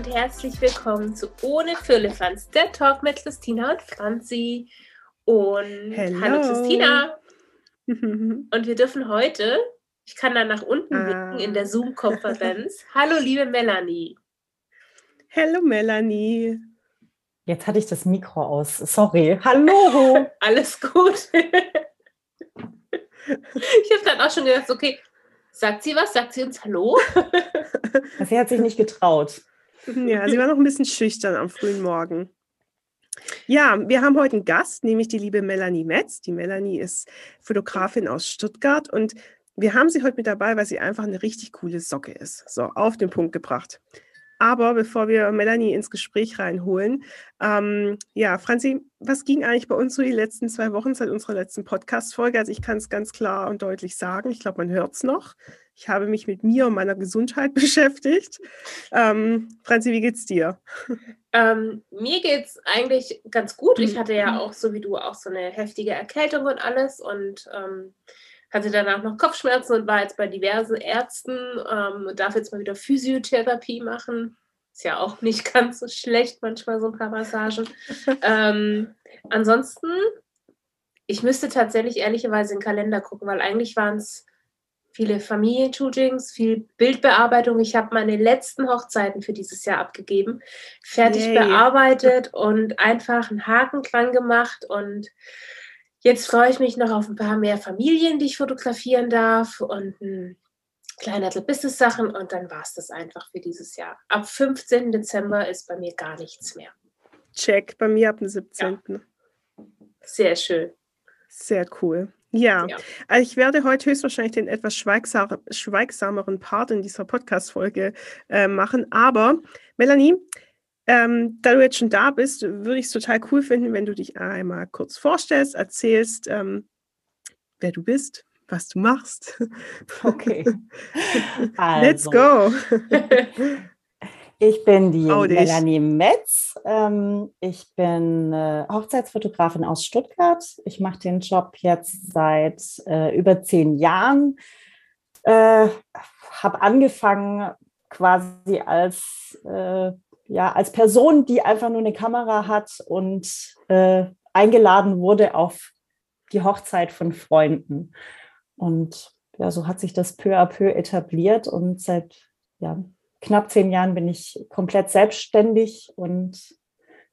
Und herzlich willkommen zu Ohne Firlefanz, der Talk mit Christina und Franzi. Und Hello. hallo Christina. Und wir dürfen heute, ich kann da nach unten Ah. blicken in der Zoom-Konferenz. hallo liebe Melanie. Hallo Melanie. Jetzt hatte ich das Mikro aus. Sorry. Hallo. Alles gut. ich habe dann auch schon gedacht, okay, sagt sie was? Sagt sie uns Hallo? Sie hat sich nicht getraut. Ja, sie war noch ein bisschen schüchtern am frühen Morgen. Ja, wir haben heute einen Gast, nämlich die liebe Melanie Metz. Die Melanie ist Fotografin aus Stuttgart und wir haben sie heute mit dabei, weil sie einfach eine richtig coole Socke ist. So, auf den Punkt gebracht. Aber bevor wir Melanie ins Gespräch reinholen, ähm, ja, Franzi, was ging eigentlich bei uns so die letzten zwei Wochen seit unserer letzten Podcast-Folge? Also ich kann es ganz klar und deutlich sagen, ich glaube, man hört es noch. Ich habe mich mit mir und meiner Gesundheit beschäftigt. Ähm, Franzi, wie geht's dir? Ähm, mir geht es eigentlich ganz gut. Ich Mhm. hatte ja auch, so wie du, auch so eine heftige Erkältung und alles und ähm, hatte danach noch Kopfschmerzen und war jetzt bei diversen Ärzten ähm, und darf jetzt mal wieder Physiotherapie machen. Ist ja auch nicht ganz so schlecht, manchmal so ein paar Massagen. ähm, ansonsten, ich müsste tatsächlich ehrlicherweise in den Kalender gucken, weil eigentlich waren es viele Familienshootings, viel Bildbearbeitung. Ich habe meine letzten Hochzeiten für dieses Jahr abgegeben, fertig Yay. bearbeitet und einfach einen Haken dran gemacht. Und jetzt freue ich mich noch auf ein paar mehr Familien, die ich fotografieren darf und ein kleiner Business-Sachen. Und dann war es das einfach für dieses Jahr. Ab 15. Dezember ist bei mir gar nichts mehr. Check, bei mir ab dem 17. Sehr schön. Sehr cool. Ja, Ja. also ich werde heute höchstwahrscheinlich den etwas schweigsam, schweigsameren Part in dieser Podcast-Folge äh, machen. Aber Melanie, ähm, da du jetzt schon da bist, würde ich es total cool finden, wenn du dich einmal kurz vorstellst, erzählst, ähm, wer du bist, was du machst. Okay. Let's Also, go. Ich bin die dich. Melanie Metz. Ähm, ich bin äh, Hochzeitsfotografin aus Stuttgart. Ich mache den Job jetzt seit äh, über zehn Jahren. Äh, habe angefangen quasi als, äh, ja, als Person, die einfach nur eine Kamera hat und äh, eingeladen wurde auf die Hochzeit von Freunden. Und ja, so hat sich das peu à peu etabliert und seit ja, knapp zehn Jahren bin ich komplett selbstständig und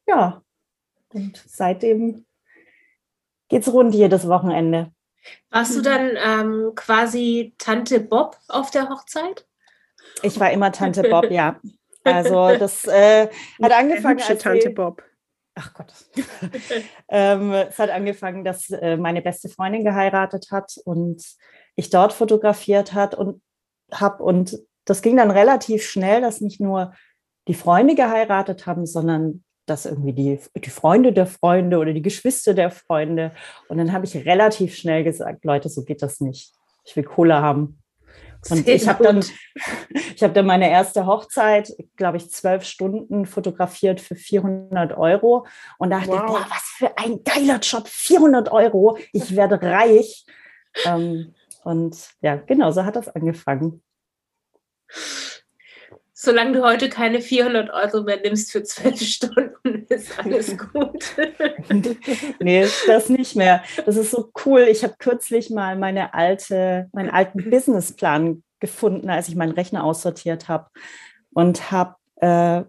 ja, und seitdem geht's rund jedes Wochenende. Warst du dann ähm, quasi Tante Bob auf der Hochzeit? Ich war immer Tante Bob, ja. Also das äh, hat angefangen Hübsche als Tante Bob. Ach Gott. ähm, es hat angefangen, dass äh, meine beste Freundin geheiratet hat und ich dort fotografiert hat und habe und das ging dann relativ schnell, dass nicht nur die Freunde geheiratet haben, sondern dass irgendwie die, die Freunde der Freunde oder die Geschwister der Freunde. Und dann habe ich relativ schnell gesagt, Leute, so geht das nicht. Ich will Kohle haben. Und ich habe dann, ich habe dann meine erste Hochzeit, glaube ich, zwölf Stunden fotografiert für 400 Euro und dachte, Wow. boah, was für ein geiler Job, 400 Euro, ich werde reich. ähm, und ja, genau, so hat das angefangen. Solange du heute keine 400 Euro mehr nimmst für zwölf Stunden, ist alles gut. nee, das nicht mehr. Das ist so cool. Ich habe kürzlich mal meine alte, meinen alten Businessplan gefunden, als ich meinen Rechner aussortiert habe und habe äh,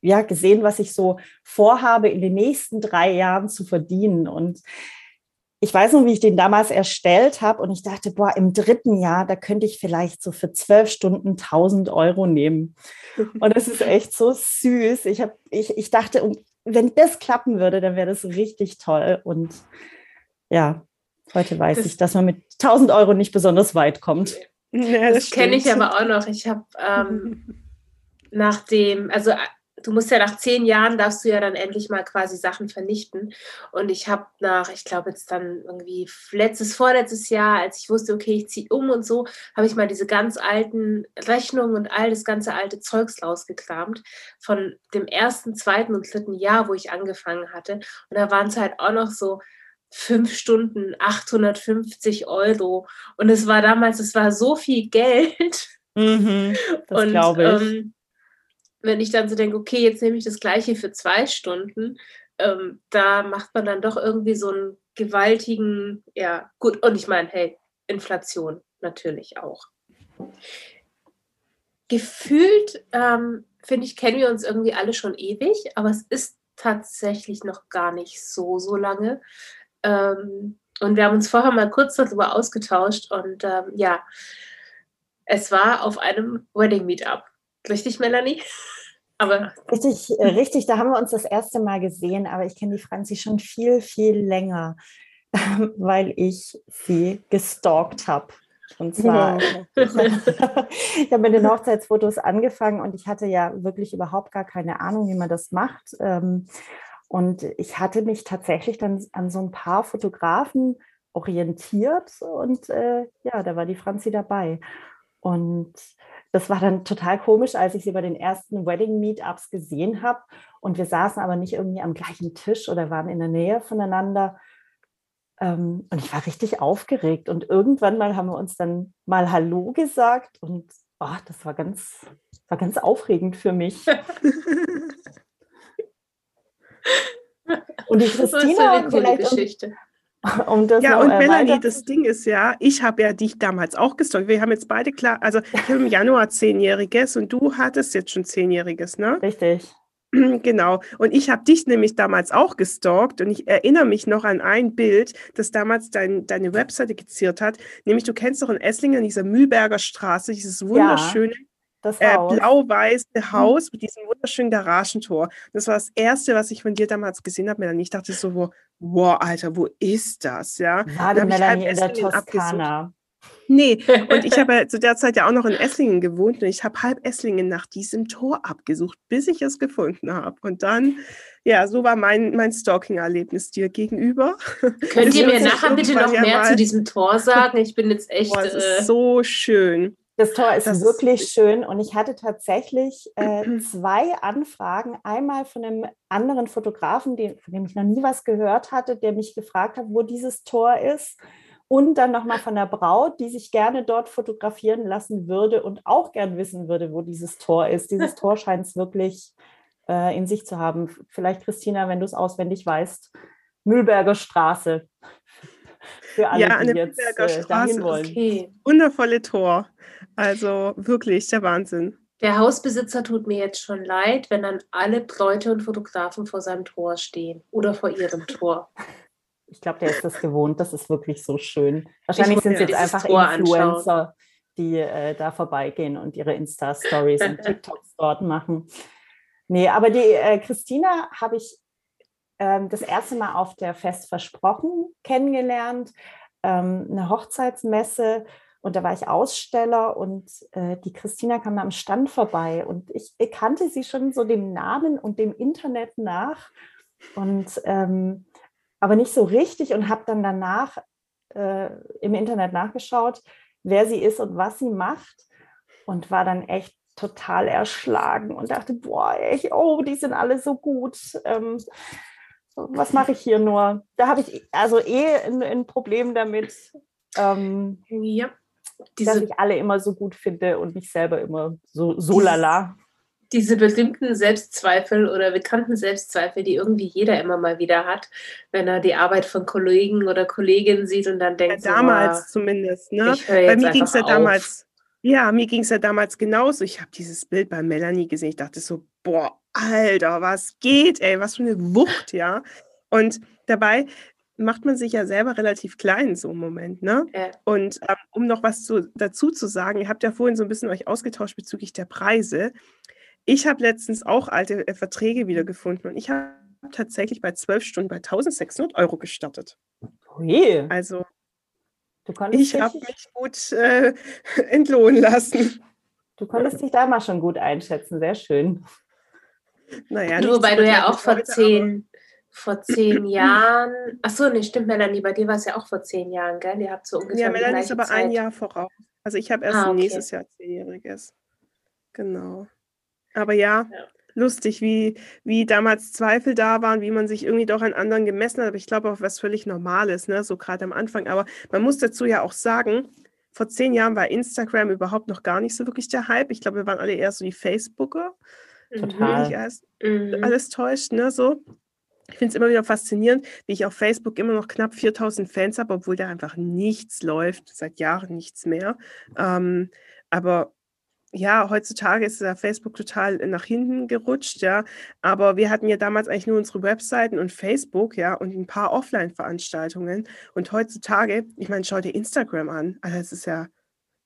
ja gesehen, was ich so vorhabe, in den nächsten drei Jahren zu verdienen. Und ich weiß noch, wie ich den damals erstellt habe und ich dachte, boah, im dritten Jahr, da könnte ich vielleicht so für zwölf Stunden 1000 Euro nehmen. Und das ist echt so süß. Ich, hab, ich, ich dachte, wenn das klappen würde, dann wäre das richtig toll. Und ja, heute weiß Das- ich, dass man mit 1000 Euro nicht besonders weit kommt. Ja, Das kenne ich aber auch noch. Ich habe ähm, nach dem, also du musst ja nach zehn Jahren darfst du ja dann endlich mal quasi Sachen vernichten. Und ich habe nach, ich glaube jetzt dann irgendwie letztes, vorletztes Jahr, als ich wusste, okay, ich ziehe um und so, habe ich mal diese ganz alten Rechnungen und all das ganze alte Zeugs rausgekramt von dem ersten, zweiten und dritten Jahr, wo ich angefangen hatte. Und da waren es halt auch noch so fünf Stunden 850 Euro. Und es war damals, es war so viel Geld. Mhm, das und glaube ich. ähm, wenn ich dann so denke, okay, jetzt nehme ich das gleiche für zwei Stunden, ähm, da macht man dann doch irgendwie so einen gewaltigen, ja, gut, und ich meine, hey, Inflation natürlich auch. Gefühlt, ähm, finde ich, kennen wir uns irgendwie alle schon ewig, aber es ist tatsächlich noch gar nicht so, so lange. Ähm, und wir haben uns vorher mal kurz darüber ausgetauscht und ähm, ja, es war auf einem Wedding Meetup. Richtig, Melanie? Aber richtig, äh, richtig, da haben wir uns das erste Mal gesehen, aber ich kenne die Franzi schon viel, viel länger, weil ich sie gestalkt habe. Und zwar, ich habe mit den Hochzeitsfotos angefangen und ich hatte ja wirklich überhaupt gar keine Ahnung, wie man das macht. Ähm, und ich hatte mich tatsächlich dann an so ein paar Fotografen orientiert und äh, ja, da war die Franzi dabei. Und das war dann total komisch, als ich sie bei den ersten Wedding-Meetups gesehen habe. Und wir saßen aber nicht irgendwie am gleichen Tisch oder waren in der Nähe voneinander. Ähm, und ich war richtig aufgeregt. Und irgendwann mal haben wir uns dann mal Hallo gesagt. Und oh, das war ganz, war ganz aufregend für mich. und die Christina, das vielleicht Geschichte. Um ja, und Melanie, das Ding ist ja, ich habe ja dich damals auch gestalkt. Wir haben jetzt beide klar, also ich habe im Januar zehnjähriges und du hattest jetzt schon zehnjähriges, ne? Richtig. Genau. Und ich habe dich nämlich damals auch gestalkt und ich erinnere mich noch an ein Bild, das damals dein, deine Webseite geziert hat. Nämlich, du kennst doch in Esslingen, dieser Mühlberger Straße, dieses wunderschöne ja äh, blau-weiße mhm. Haus mit diesem wunderschönen Garagentor. Das war das Erste, was ich von dir damals gesehen habe, Melanie. Ich dachte so, wow, Alter, wo ist das? Ja, ja die Melanie in der Toskana. Nee, und ich habe zu der Zeit ja auch noch in Esslingen gewohnt und ich habe halb Esslingen nach diesem Tor abgesucht, bis ich es gefunden habe. Und dann, ja, so war mein, mein Stalking-Erlebnis dir gegenüber. Könnt ihr mir nachher bitte noch mehr zu diesem Tor sagen? Ich bin jetzt echt. Boah, es ist äh, so schön. Das Tor ist das wirklich ist schön und ich hatte tatsächlich äh, zwei Anfragen. Einmal von einem anderen Fotografen, den, von dem ich noch nie was gehört hatte, der mich gefragt hat, wo dieses Tor ist. Und dann nochmal von der Braut, die sich gerne dort fotografieren lassen würde und auch gern wissen würde, wo dieses Tor ist. Dieses Tor scheint es wirklich äh, in sich zu haben. Vielleicht, Christina, wenn du es auswendig weißt, Mühlberger Straße. Für alle, ja, die jetzt äh, dahin wollen. Okay. Wundervolle Tor. Also wirklich der Wahnsinn. Der Hausbesitzer tut mir jetzt schon leid, wenn dann alle Leute und Fotografen vor seinem Tor stehen oder vor ihrem Tor. Ich glaube, der ist das gewohnt. Das ist wirklich so schön. Wahrscheinlich sind es jetzt einfach Tor Influencer, anschauen. die äh, da vorbeigehen und ihre Insta-Stories und TikToks dort machen. Nee, aber die äh, Christina habe ich das erste Mal auf der Fest versprochen kennengelernt. Ähm, eine Hochzeitsmesse und da war ich Aussteller und äh, die Christina kam am Stand vorbei und ich, ich, kannte sie schon so dem Namen und dem Internet nach und ähm, aber nicht so richtig und habe dann danach äh, im Internet nachgeschaut, wer sie ist und was sie macht und war dann echt total erschlagen und dachte, boah, echt, oh, die sind alle so gut. Ähm, was mache ich hier nur? Da habe ich also eh ein, ein Problem damit. Ähm, ja diese, dass ich alle immer so gut finde und mich selber immer so, so lala. Diese berühmten Selbstzweifel oder bekannten Selbstzweifel, die irgendwie jeder immer mal wieder hat, wenn er die Arbeit von Kollegen oder Kolleginnen sieht und dann denkt, ja, damals so, zumindest, ne? Bei mir ging es ja damals, ja, mir ging es ja damals genauso. Ich habe dieses Bild bei Melanie gesehen. Ich dachte so, boah, Alter, was geht, ey, was für eine Wucht, ja. Und dabei macht man sich ja selber relativ klein in so einem Moment. Ne? Ja. Und ähm, um noch was zu, dazu zu sagen, ihr habt ja vorhin so ein bisschen euch ausgetauscht bezüglich der Preise. Ich habe letztens auch alte äh, Verträge wiedergefunden und ich habe tatsächlich bei zwölf Stunden bei 1600 Euro gestartet. Ui. Also ich habe mich gut äh, entlohnen lassen. Du konntest dich da mal schon gut einschätzen, sehr schön. Naja, du, wobei du ja auch vor zehn, vor zehn Jahren. Achso, nee, stimmt, Melanie, bei dir war es ja auch vor zehn Jahren, gell? Ihr habt so ungefähr. Ja, Melanie ist aber Zeit. ein Jahr voraus. Also ich habe erst ah, okay. nächstes Jahr zehnjähriges. Genau. Aber ja, ja, lustig, wie, wie damals Zweifel da waren, wie man sich irgendwie doch an anderen gemessen hat. Aber ich glaube auch was völlig Normales, ne? So gerade am Anfang. Aber man muss dazu ja auch sagen, vor zehn Jahren war Instagram überhaupt noch gar nicht so wirklich der Hype. Ich glaube, wir waren alle eher so die Facebooker. total. Alles, mhm. alles täuscht, ne? So. Ich finde es immer wieder faszinierend, wie ich auf Facebook immer noch knapp 4000 Fans habe, obwohl da einfach nichts läuft, seit Jahren nichts mehr. Ähm, aber ja, heutzutage ist ja Facebook total nach hinten gerutscht, ja. Aber wir hatten ja damals eigentlich nur unsere Webseiten und Facebook, ja, und ein paar Offline-Veranstaltungen. Und heutzutage, ich meine, schau dir Instagram an. Also es ist ja,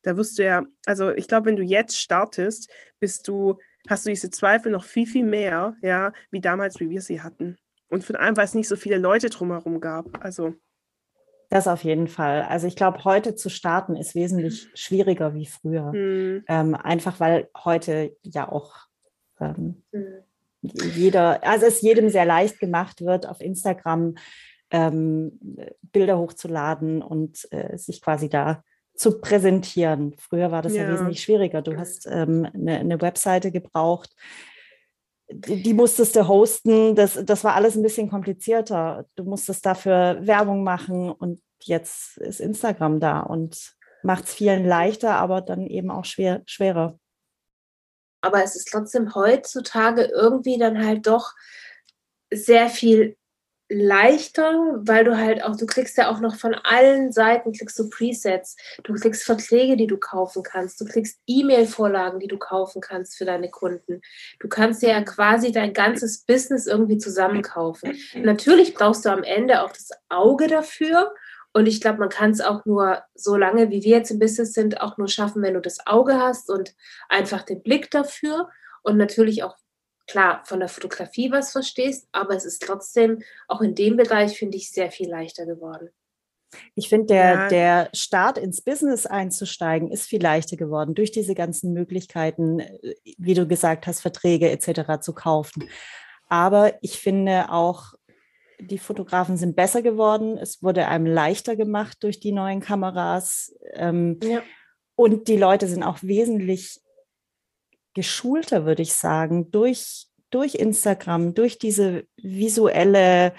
da wirst du ja, also ich glaube, wenn du jetzt startest, bist du, hast du diese Zweifel noch viel, viel mehr, ja, wie damals, wie wir sie hatten. Und von allem, weil es nicht so viele Leute drumherum gab. Also. Das auf jeden Fall. Also ich glaube, heute zu starten ist wesentlich schwieriger wie früher. Mhm. Ähm, einfach weil heute ja auch ähm, mhm. jeder, also es jedem sehr leicht gemacht wird, auf Instagram ähm, Bilder hochzuladen und äh, sich quasi da zu präsentieren. Früher war das ja, ja wesentlich schwieriger. Du hast ähm, eine, eine Webseite gebraucht, die musstest du hosten. Das, das war alles ein bisschen komplizierter. Du musstest dafür Werbung machen und jetzt ist Instagram da und macht es vielen leichter, aber dann eben auch schwer, schwerer. Aber es ist trotzdem heutzutage irgendwie dann halt doch sehr viel leichter, weil du halt auch, du kriegst ja auch noch von allen Seiten, kriegst du Presets, du kriegst Verträge, die du kaufen kannst, du kriegst E-Mail-Vorlagen, die du kaufen kannst für deine Kunden. Du kannst ja quasi dein ganzes Business irgendwie zusammenkaufen. Natürlich brauchst du am Ende auch das Auge dafür. Und ich glaube, man kann es auch nur so lange, wie wir jetzt im Business sind, auch nur schaffen, wenn du das Auge hast und einfach den Blick dafür und natürlich auch klar von der Fotografie was verstehst, aber es ist trotzdem auch in dem Bereich, finde ich, sehr viel leichter geworden. Ich finde, der, ja. der Start ins Business einzusteigen ist viel leichter geworden durch diese ganzen Möglichkeiten, äh, wie du gesagt hast, Verträge etc. zu kaufen. Aber ich finde auch, die Fotografen sind besser geworden. Es wurde einem leichter gemacht durch die neuen Kameras. Ähm, ja. Und die Leute sind auch wesentlich geschulter, würde ich sagen, durch, durch Instagram, durch diese visuelle,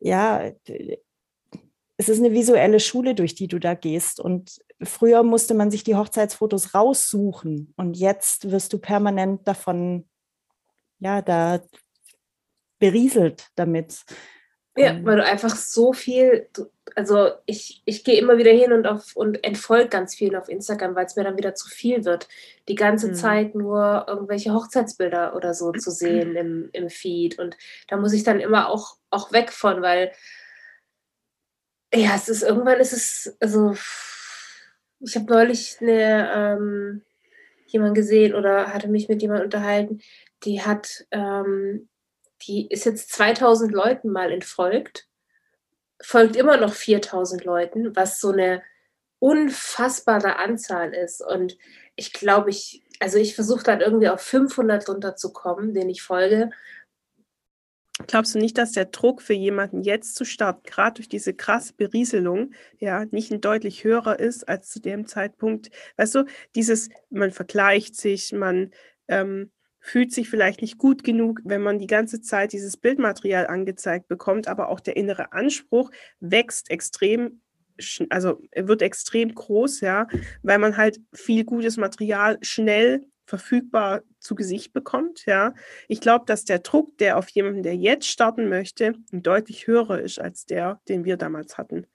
ja, es ist eine visuelle Schule, durch die du da gehst. Und früher musste man sich die Hochzeitsfotos raussuchen und jetzt wirst du permanent davon, ja, da berieselt damit. Ja, ähm. weil du einfach so viel, also ich, ich gehe immer wieder hin und, auf, und entfolge ganz viel auf Instagram, weil es mir dann wieder zu viel wird, die ganze mhm. Zeit nur irgendwelche Hochzeitsbilder oder so zu sehen im, im Feed. Und da muss ich dann immer auch, auch weg von, weil ja, es ist irgendwann ist es, also ich habe neulich eine, ähm, jemand gesehen oder hatte mich mit jemandem unterhalten, die hat ähm, die ist jetzt 2000 Leuten mal entfolgt, folgt immer noch 4000 Leuten, was so eine unfassbare Anzahl ist. Und ich glaube, ich, also ich versuche dann irgendwie auf 500 runterzukommen, den ich folge. Glaubst du nicht, dass der Druck für jemanden jetzt zu starten, gerade durch diese krasse Berieselung, ja, nicht ein deutlich höherer ist als zu dem Zeitpunkt? Weißt du, dieses, man vergleicht sich, man ähm, fühlt sich vielleicht nicht gut genug, wenn man die ganze Zeit dieses Bildmaterial angezeigt bekommt, aber auch der innere Anspruch wächst extrem, also wird extrem groß, ja, weil man halt viel gutes Material schnell verfügbar zu Gesicht bekommt, ja. Ich glaube, dass der Druck, der auf jemanden, der jetzt starten möchte, deutlich höherer ist als der, den wir damals hatten.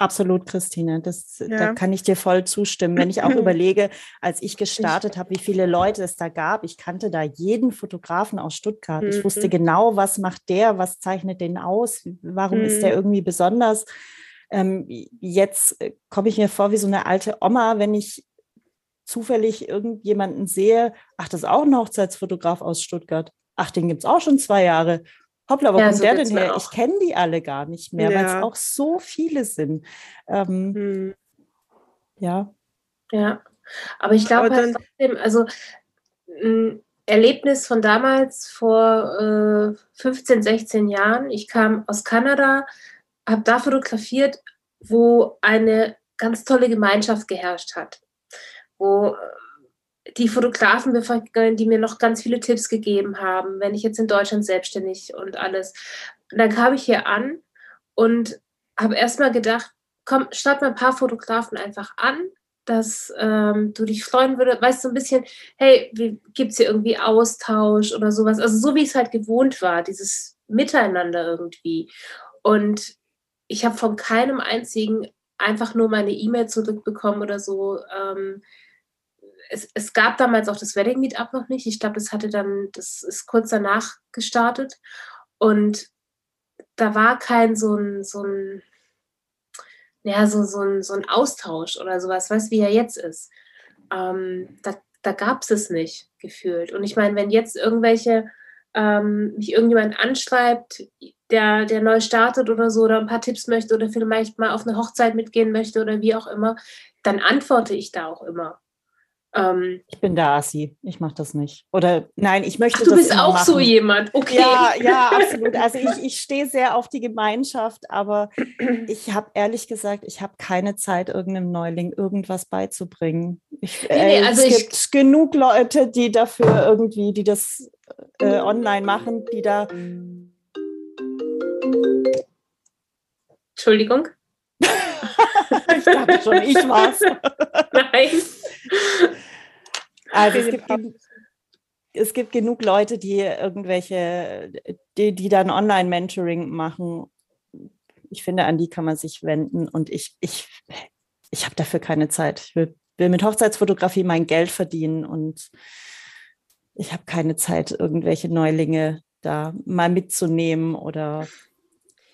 Absolut, Christine. Das, ja. Da kann ich dir voll zustimmen. Wenn ich auch überlege, als ich gestartet habe, wie viele Leute es da gab. Ich kannte da jeden Fotografen aus Stuttgart. Ich wusste mhm. genau, was macht der, was zeichnet den aus, warum mhm. ist der mhm. irgendwie besonders. Ähm, jetzt äh, komme ich mir vor wie so eine alte Oma, wenn ich zufällig irgendjemanden sehe, ach, das ist auch ein Hochzeitsfotograf aus Stuttgart. Ach, den gibt es auch schon zwei Jahre. Hoppla, wo ja, kommt so der denn her? Ich kenne die alle gar nicht mehr, ja. weil es auch so viele sind. Ähm, hm. Ja. Ja, aber ich glaube halt trotzdem, also ein Erlebnis von damals vor äh, 15, 16 Jahren. Ich kam aus Kanada, habe da fotografiert, wo eine ganz tolle Gemeinschaft geherrscht hat, wo die Fotografen, die mir noch ganz viele Tipps gegeben haben, wenn ich jetzt in Deutschland selbstständig und alles. Und dann kam ich hier an und habe erstmal gedacht, komm, start mal ein paar Fotografen einfach an, dass ähm, du dich freuen würdest, weißt du, so ein bisschen, hey, gibt es hier irgendwie Austausch oder sowas? Also so wie es halt gewohnt war, dieses Miteinander irgendwie. Und ich habe von keinem einzigen einfach nur meine E-Mail zurückbekommen oder so. Ähm, es, es, gab damals auch das Wedding Meetup noch nicht. Ich glaube, das hatte dann, das ist kurz danach gestartet. Und da war kein so ein, so ein, ja, so, so, ein, so ein Austausch oder sowas, weißt wie er jetzt ist. Ähm, da da gab es es nicht gefühlt. Und ich meine, wenn jetzt irgendwelche, ähm, mich irgendjemand anschreibt, der, der neu startet oder so, oder ein paar Tipps möchte oder vielleicht mal auf eine Hochzeit mitgehen möchte oder wie auch immer, dann antworte ich da auch immer. Ähm, ich bin der Assi, ich mache das nicht. Oder nein, ich möchte Ach, du bist auch machen. so jemand, okay. Ja, ja, absolut. Also ich, ich stehe sehr auf die Gemeinschaft, aber ich habe ehrlich gesagt, ich habe keine Zeit, irgendeinem Neuling irgendwas beizubringen. Ich, nee, äh, also es gibt genug Leute, die dafür irgendwie, die das äh, online machen, die da. Entschuldigung. ich dachte schon, ich war's. Nein. Also es gibt, es gibt genug Leute, die irgendwelche, die, die dann Online-Mentoring machen. Ich finde, an die kann man sich wenden und ich, ich, ich habe dafür keine Zeit. Ich will, will mit Hochzeitsfotografie mein Geld verdienen und ich habe keine Zeit, irgendwelche Neulinge da mal mitzunehmen oder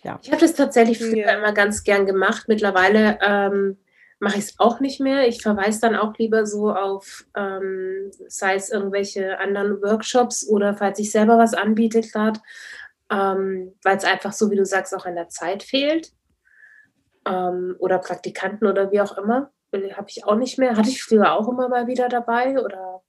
ja. Ich habe das tatsächlich früher ja. immer ganz gern gemacht. Mittlerweile ähm, mache ich es auch nicht mehr. Ich verweise dann auch lieber so auf, ähm, sei es irgendwelche anderen Workshops oder falls ich selber was anbiete gerade, ähm, weil es einfach so, wie du sagst, auch an der Zeit fehlt. Ähm, oder Praktikanten oder wie auch immer. Habe ich auch nicht mehr. Hatte ich früher auch immer mal wieder dabei oder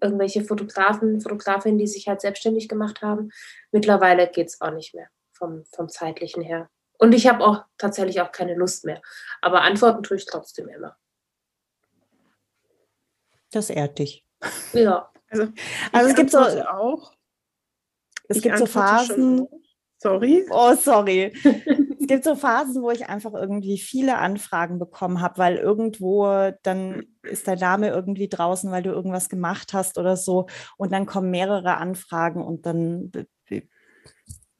irgendwelche Fotografen, Fotografinnen, die sich halt selbstständig gemacht haben. Mittlerweile geht es auch nicht mehr vom, vom zeitlichen her. Und ich habe auch tatsächlich auch keine Lust mehr. Aber antworten tue ich trotzdem immer. Das ehrt dich. Ja. Also, also es gibt so auch. Es ich gibt so Phasen. Sorry. Oh, sorry. es gibt so Phasen, wo ich einfach irgendwie viele Anfragen bekommen habe, weil irgendwo dann ist der Name irgendwie draußen, weil du irgendwas gemacht hast oder so. Und dann kommen mehrere Anfragen und dann,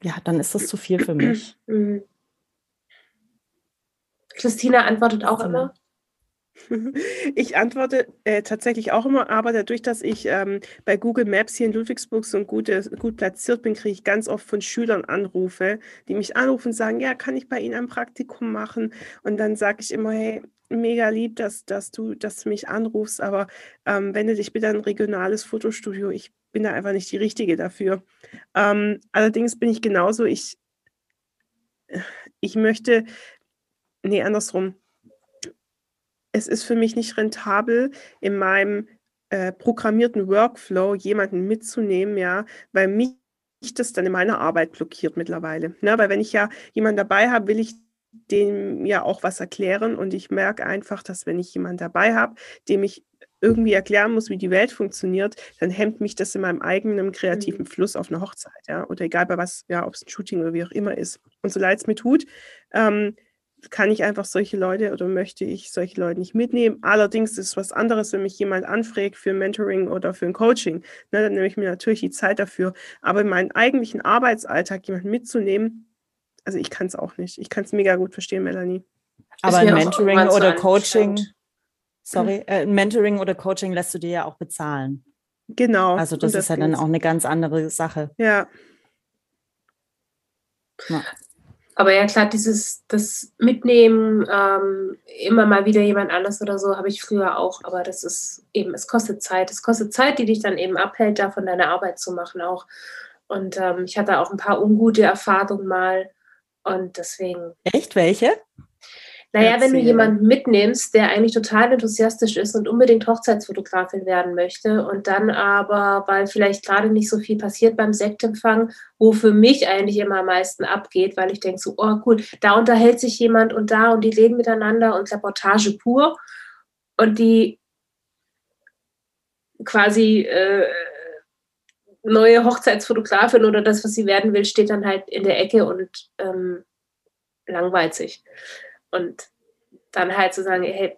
ja, dann ist das zu viel für mich. Christina antwortet auch immer. Ich antworte äh, tatsächlich auch immer, aber dadurch, dass ich ähm, bei Google Maps hier in Ludwigsburg so gut, äh, gut platziert bin, kriege ich ganz oft von Schülern Anrufe, die mich anrufen und sagen, ja, kann ich bei Ihnen ein Praktikum machen? Und dann sage ich immer, hey, mega lieb, dass, dass, du, dass du mich anrufst, aber ähm, wende dich bitte an ein regionales Fotostudio. Ich bin da einfach nicht die Richtige dafür. Ähm, allerdings bin ich genauso, ich, ich möchte nee, andersrum. Es ist für mich nicht rentabel, in meinem äh, programmierten Workflow jemanden mitzunehmen, ja, weil mich das dann in meiner Arbeit blockiert mittlerweile. Ne? Weil wenn ich ja jemanden dabei habe, will ich dem ja auch was erklären und ich merke einfach, dass wenn ich jemanden dabei habe, dem ich irgendwie erklären muss, wie die Welt funktioniert, dann hemmt mich das in meinem eigenen kreativen mhm. Fluss auf einer Hochzeit, ja, oder egal bei was, ja, ob es ein Shooting oder wie auch immer ist. Und so leid es mir tut, ähm, kann ich einfach solche Leute oder möchte ich solche Leute nicht mitnehmen. Allerdings ist es was anderes, wenn mich jemand anfragt für ein Mentoring oder für ein Coaching. Ne, dann nehme ich mir natürlich die Zeit dafür. Aber in meinen eigentlichen Arbeitsalltag jemanden mitzunehmen, also ich kann es auch nicht. Ich kann es mega gut verstehen, Melanie. Aber ein Mentoring oder Coaching, sorry, äh, Mentoring oder Coaching lässt du dir ja auch bezahlen. Genau. Also das, das ist ja dann auch eine ganz andere Sache. Ja. ja. Aber ja, klar, dieses das Mitnehmen, ähm, immer mal wieder jemand anders oder so, habe ich früher auch. Aber das ist eben, es kostet Zeit. Es kostet Zeit, die dich dann eben abhält, davon deine Arbeit zu machen auch. Und ähm, ich hatte auch ein paar ungute Erfahrungen mal. Und deswegen. Echt? Welche? Naja, Erzähl. wenn du jemanden mitnimmst, der eigentlich total enthusiastisch ist und unbedingt Hochzeitsfotografin werden möchte und dann aber, weil vielleicht gerade nicht so viel passiert beim Sektempfang, wo für mich eigentlich immer am meisten abgeht, weil ich denke so, oh cool, da unterhält sich jemand und da und die reden miteinander und Reportage pur und die quasi äh, neue Hochzeitsfotografin oder das, was sie werden will, steht dann halt in der Ecke und ähm, langweilt sich. Und dann halt zu sagen, hey,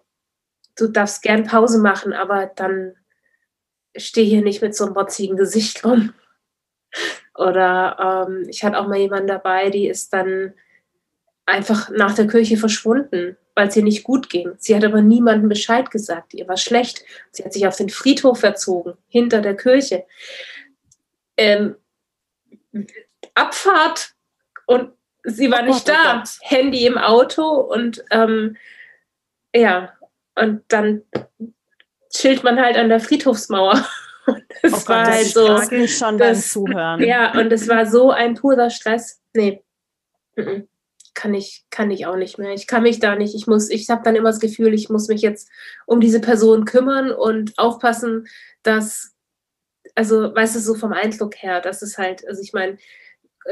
du darfst gern Pause machen, aber dann steh hier nicht mit so einem motzigen Gesicht rum. Oder ähm, ich hatte auch mal jemanden dabei, die ist dann einfach nach der Kirche verschwunden, weil es ihr nicht gut ging. Sie hat aber niemandem Bescheid gesagt. Ihr war schlecht. Sie hat sich auf den Friedhof verzogen, hinter der Kirche. Ähm, Abfahrt und sie war oh nicht Gott, oh da. Oh Handy im Auto und ähm, ja, und dann chillt man halt an der Friedhofsmauer. Das oh war Gott, halt so. Mich schon das, beim Zuhören. Ja, und es war so ein purer Stress. Nee. Kann ich, kann ich auch nicht mehr. Ich kann mich da nicht. Ich muss, ich habe dann immer das Gefühl, ich muss mich jetzt um diese Person kümmern und aufpassen, dass, also, weißt du, so vom Eindruck her, das ist halt, also ich meine,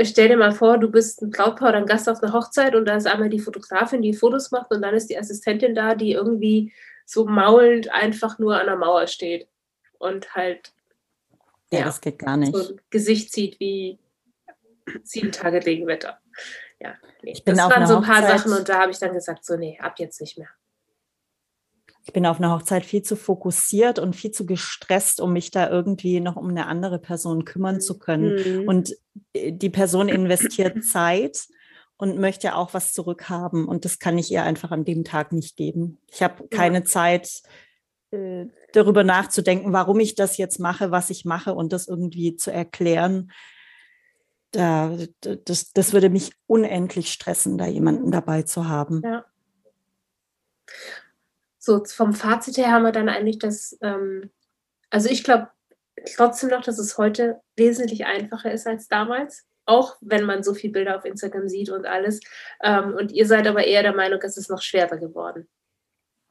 stell dir mal vor, du bist ein Brautpaar oder ein Gast auf einer Hochzeit und da ist einmal die Fotografin, die Fotos macht und dann ist die Assistentin da, die irgendwie so maulend einfach nur an der Mauer steht und halt ja, ja das geht gar nicht. So ein Gesicht zieht wie sieben Tage Regenwetter. Ja, nee. Ich bin das waren so ein paar Hochzeit. Sachen und da habe ich dann gesagt, so nee, ab jetzt nicht mehr. Ich bin auf einer Hochzeit viel zu fokussiert und viel zu gestresst, um mich da irgendwie noch um eine andere Person kümmern zu können. Mhm. Und äh, die Person investiert Zeit und möchte auch was zurückhaben. Und das kann ich ihr einfach an dem Tag nicht geben. Ich habe keine ja. Zeit, äh, darüber nachzudenken, warum ich das jetzt mache, was ich mache und das irgendwie zu erklären. Da, das, das würde mich unendlich stressen, da jemanden dabei zu haben. Ja. So, vom Fazit her haben wir dann eigentlich das, ähm, also ich glaube trotzdem noch, dass es heute wesentlich einfacher ist als damals auch wenn man so viele Bilder auf Instagram sieht und alles. Ähm, und ihr seid aber eher der Meinung, es ist noch schwerer geworden.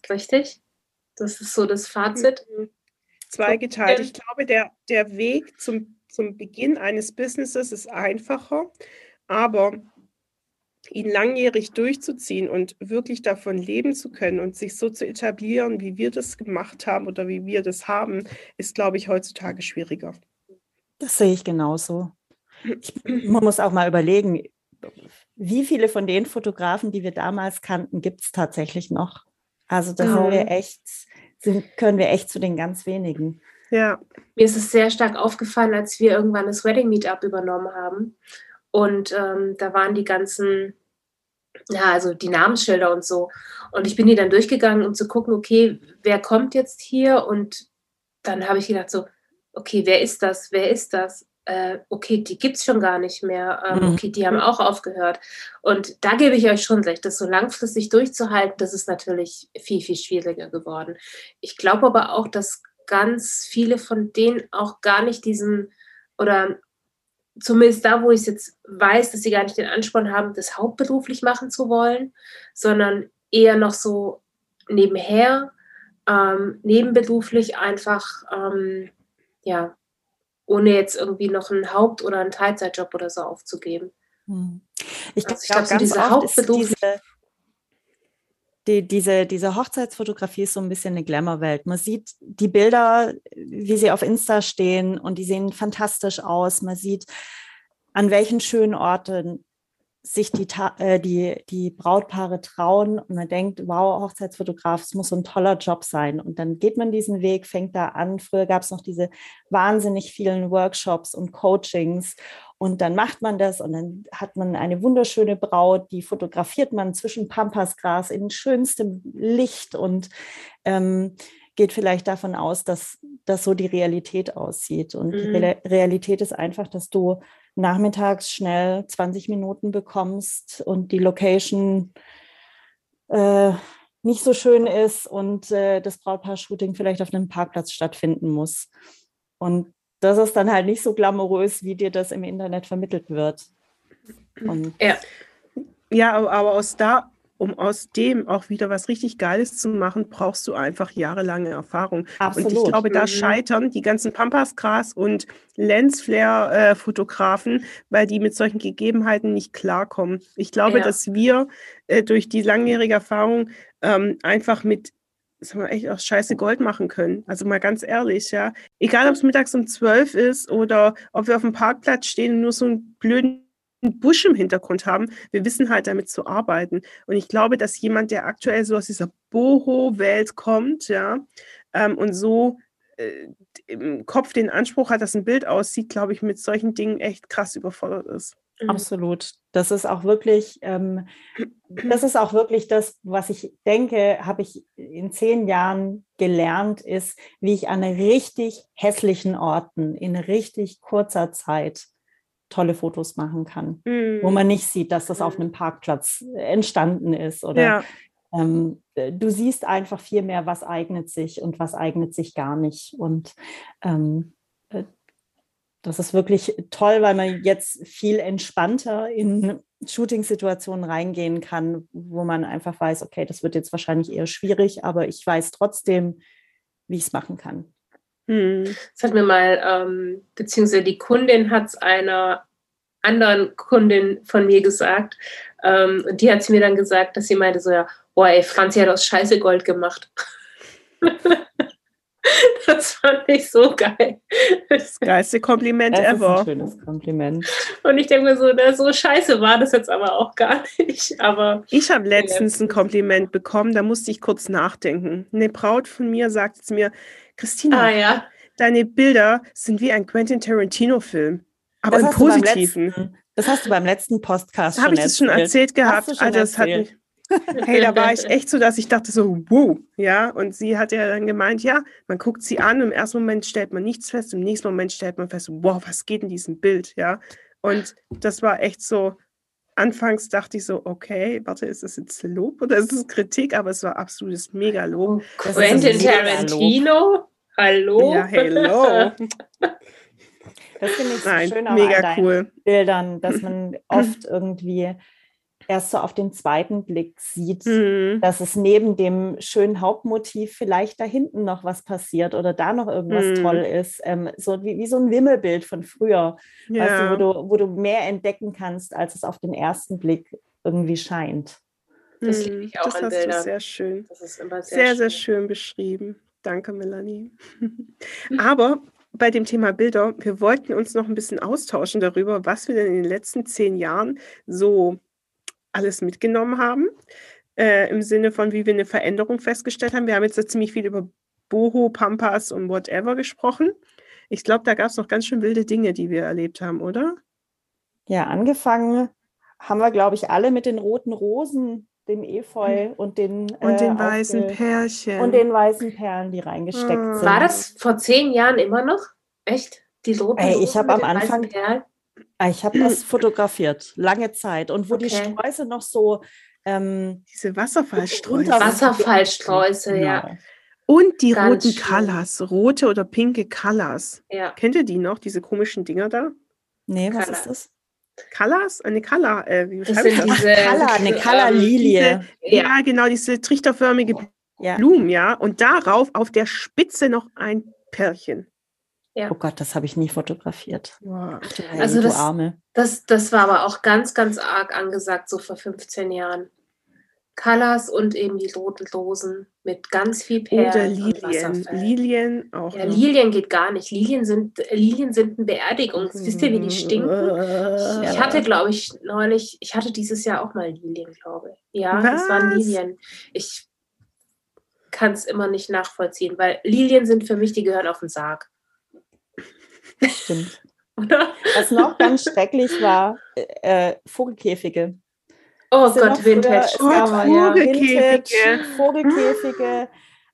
Richtig? Das ist so das Fazit. Mhm. Zweigeteilt. Ich glaube, der, der Weg zum, zum Beginn eines Businesses ist einfacher, aber ihn langjährig durchzuziehen und wirklich davon leben zu können und sich so zu etablieren, wie wir das gemacht haben oder wie wir das haben, ist, glaube ich, heutzutage schwieriger. Das sehe ich genauso. Ich, man muss auch mal überlegen, wie viele von den Fotografen, die wir damals kannten, gibt es tatsächlich noch? Also da sind wir echt, sind, können wir echt zu den ganz wenigen. Ja. Mir ist es sehr stark aufgefallen, als wir irgendwann das Wedding Meetup übernommen haben. Und ähm, da waren die ganzen, ja, also die Namensschilder und so. Und ich bin die dann durchgegangen, um zu gucken, okay, wer kommt jetzt hier? Und dann habe ich gedacht so, okay, wer ist das? Wer ist das? äh, okay, die gibt es schon gar nicht mehr, ähm, mhm. okay, die haben auch aufgehört. Und da gebe ich euch schon recht, das so langfristig durchzuhalten, das ist natürlich viel, viel schwieriger geworden. Ich glaube aber auch, dass ganz viele von denen auch gar nicht diesen oder zumindest da, wo ich es jetzt weiß, dass sie gar nicht den Ansporn haben, das hauptberuflich machen zu wollen, sondern eher noch so nebenher, ähm, nebenberuflich einfach, ähm, ja, ohne jetzt irgendwie noch einen Haupt- oder einen Teilzeitjob oder so aufzugeben. Hm. Ich glaube, glaub, so diese Hauptberuf. Diese, die, diese, diese Hochzeitsfotografie ist so ein bisschen eine Glamour-Welt. Man sieht die Bilder, wie sie auf Insta stehen und die sehen fantastisch aus. Man sieht, an welchen schönen Orten sich die, äh, die, die Brautpaare trauen und man denkt, wow, Hochzeitsfotograf, es muss so ein toller Job sein. Und dann geht man diesen Weg, fängt da an. Früher gab es noch diese wahnsinnig vielen Workshops und Coachings. Und dann macht man das und dann hat man eine wunderschöne Braut, die fotografiert man zwischen Pampasgras in schönstem Licht und ähm, geht vielleicht davon aus, dass das so die Realität aussieht. Und mhm. die Realität ist einfach, dass du nachmittags schnell 20 Minuten bekommst und die Location äh, nicht so schön ist und äh, das Brautpaar-Shooting vielleicht auf einem Parkplatz stattfinden muss. Und das ist dann halt nicht so glamourös, wie dir das im Internet vermittelt wird. Und ja. Ja, aber aus da um aus dem auch wieder was richtig Geiles zu machen, brauchst du einfach jahrelange Erfahrung. Absolut. Und ich glaube, da mhm. scheitern die ganzen Pampasgras und Lensflare-Fotografen, weil die mit solchen Gegebenheiten nicht klarkommen. Ich glaube, ja. dass wir äh, durch die langjährige Erfahrung ähm, einfach mit sagen wir echt aus Scheiße Gold machen können. Also mal ganz ehrlich, ja. Egal, ob es mittags um zwölf ist oder ob wir auf dem Parkplatz stehen und nur so einen blöden Busch im Hintergrund haben. Wir wissen halt damit zu arbeiten. Und ich glaube, dass jemand, der aktuell so aus dieser Boho-Welt kommt, ja, ähm, und so äh, im Kopf den Anspruch hat, dass ein Bild aussieht, glaube ich, mit solchen Dingen echt krass überfordert ist. Mhm. Absolut. Das ist auch wirklich, ähm, das ist auch wirklich das, was ich denke, habe ich in zehn Jahren gelernt, ist, wie ich an richtig hässlichen Orten in richtig kurzer Zeit tolle Fotos machen kann, mhm. wo man nicht sieht, dass das auf mhm. einem Parkplatz entstanden ist oder ja. ähm, du siehst einfach viel mehr, was eignet sich und was eignet sich gar nicht und ähm, äh, das ist wirklich toll, weil man jetzt viel entspannter in Shooting-Situationen reingehen kann, wo man einfach weiß, okay, das wird jetzt wahrscheinlich eher schwierig, aber ich weiß trotzdem, wie ich es machen kann. Hm. Das hat mir mal, ähm, beziehungsweise die Kundin hat es einer anderen Kundin von mir gesagt. Ähm, und die hat mir dann gesagt, dass sie meinte so, ja, boah, ey, Franzi hat aus Scheiße Gold gemacht. Das fand ich so geil. Das geilste Kompliment das ever. Ist ein schönes Kompliment. Und ich denke mir so, na, so scheiße war das jetzt aber auch gar nicht. Aber ich habe letztens ein Kompliment bekommen, da musste ich kurz nachdenken. Eine Braut von mir sagte zu mir, Christina, ah, ja. deine Bilder sind wie ein Quentin Tarantino-Film, aber das im Positiven. Letzten, das hast du beim letzten Podcast schon Habe ich das schon erzählt gehabt? Schon also, das erzählt? hat mich hey, da war ich echt so, dass ich dachte so, wow, ja. Und sie hat ja dann gemeint, ja, man guckt sie an, im ersten Moment stellt man nichts fest, im nächsten Moment stellt man fest, wow, was geht in diesem Bild, ja. Und das war echt so, anfangs dachte ich so, okay, warte, ist das jetzt Lob oder ist es Kritik? Aber es war absolutes Megalob. Oh, Quentin Tarantino? Hallo? Ja, hello. Das finde ich so Nein, schön mega cool. Bildern, dass man oft irgendwie erst so auf den zweiten Blick sieht, mhm. dass es neben dem schönen Hauptmotiv vielleicht da hinten noch was passiert oder da noch irgendwas mhm. toll ist. Ähm, so wie, wie so ein Wimmelbild von früher, ja. weißt du, wo, du, wo du mehr entdecken kannst, als es auf den ersten Blick irgendwie scheint. Das liebe ich auch das an hast Bildern. Du sehr schön. Das ist immer sehr, sehr schön. sehr schön beschrieben. Danke, Melanie. Aber bei dem Thema Bilder, wir wollten uns noch ein bisschen austauschen darüber, was wir denn in den letzten zehn Jahren so alles mitgenommen haben, äh, im Sinne von, wie wir eine Veränderung festgestellt haben. Wir haben jetzt da ziemlich viel über Boho, Pampas und whatever gesprochen. Ich glaube, da gab es noch ganz schön wilde Dinge, die wir erlebt haben, oder? Ja, angefangen haben wir, glaube ich, alle mit den roten Rosen, dem Efeu hm. und den, und den äh, weißen Pärchen. Und den weißen Perlen, die reingesteckt ah. sind. War das vor zehn Jahren immer noch? Echt? Die roten Ey, ich habe am Anfang. Ah, ich habe das fotografiert, lange Zeit. Und wo okay. die Sträuße noch so. Ähm, Diese Wasserfallsträuße. Wasserfallsträuße, genau. ja. Und die Ganz roten Colors, rote oder pinke Colors. Ja. Kennt ihr die noch, diese komischen Dinger da? Nee, was Color. ist das? Colors? Eine Color, äh, wie das sind das? Diese, Color, eine Color-Lilie. Ja. ja, genau, diese trichterförmige ja. Blumen, ja. Und darauf auf der Spitze noch ein Pärchen. Ja. Oh Gott, das habe ich nie fotografiert. Wow. Also das, das, das war aber auch ganz, ganz arg angesagt, so vor 15 Jahren. Colors und eben die roten Dosen mit ganz viel Perlen. Oder Lilien. Lilien auch. Ja, noch. Lilien geht gar nicht. Lilien sind, Lilien sind ein Beerdigungs. Wisst ihr, wie die stinken? Ich, ich hatte, glaube ich, neulich, ich hatte dieses Jahr auch mal Lilien, glaube ich. Ja, Was? das waren Lilien. Ich kann es immer nicht nachvollziehen, weil Lilien sind für mich, die gehören auf den Sarg. Stimmt. Oder? Was noch ganz schrecklich war, äh, Vogelkäfige. Oh Gott, Vintage. Oh, Vogelkäfige. Vintage, Vogelkäfige.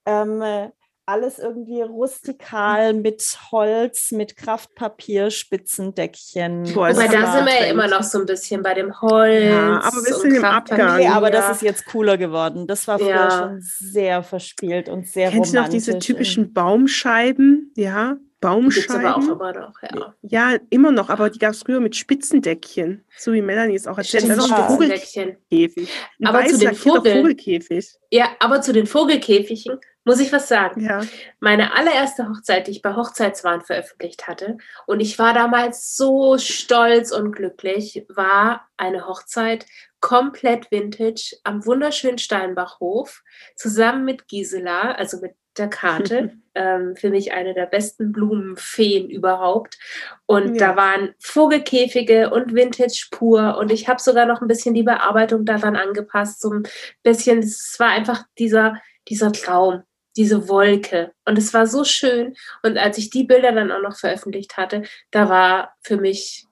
Ähm, alles irgendwie rustikal mit Holz, mit Kraftpapier, Spitzendeckchen. Boah, Wobei da sind wir ja immer noch so ein bisschen bei dem Holz. Ja, aber wir sind im Abgang. Nee, aber ja. das ist jetzt cooler geworden. Das war früher ja. schon sehr verspielt und sehr Kennst romantisch. Kennst du noch diese typischen Baumscheiben? Ja, Baumscheiben. aber auch immer noch, ja. Ja, immer noch, aber die gab es früher mit Spitzendeckchen. So wie Melanie es auch erzählt hat. Also Vogelkäfig. Ein aber zu den Vogel Vogelkäfig. Ja, aber zu den Vogelkäfigen muss ich was sagen. Ja. Meine allererste Hochzeit, die ich bei Hochzeitswahn veröffentlicht hatte, und ich war damals so stolz und glücklich, war eine Hochzeit komplett vintage am wunderschönen Steinbachhof, zusammen mit Gisela, also mit der Karte. ähm, für mich eine der besten Blumenfeen überhaupt. Und ja. da waren Vogelkäfige und Vintage pur. Und ich habe sogar noch ein bisschen die Bearbeitung daran angepasst. So ein bisschen, es war einfach dieser, dieser Traum, diese Wolke. Und es war so schön. Und als ich die Bilder dann auch noch veröffentlicht hatte, da war für mich,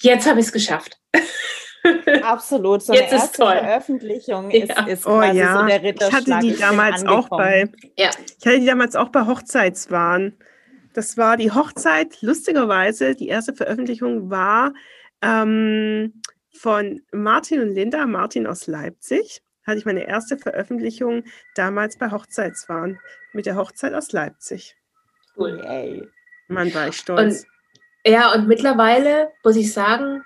jetzt habe ich es geschafft. Absolut. So Jetzt eine erste Veröffentlichung ist, ja. ist oh, ja. so der Ritterschlag. Ich hatte die damals auch bei, ja. ich hatte die damals auch bei Hochzeitswahn. Das war die Hochzeit, lustigerweise, die erste Veröffentlichung war ähm, von Martin und Linda, Martin aus Leipzig. Hatte ich meine erste Veröffentlichung damals bei Hochzeitswahn mit der Hochzeit aus Leipzig. Cool. Mann, war ich stolz. Und, ja, und mittlerweile muss ich sagen,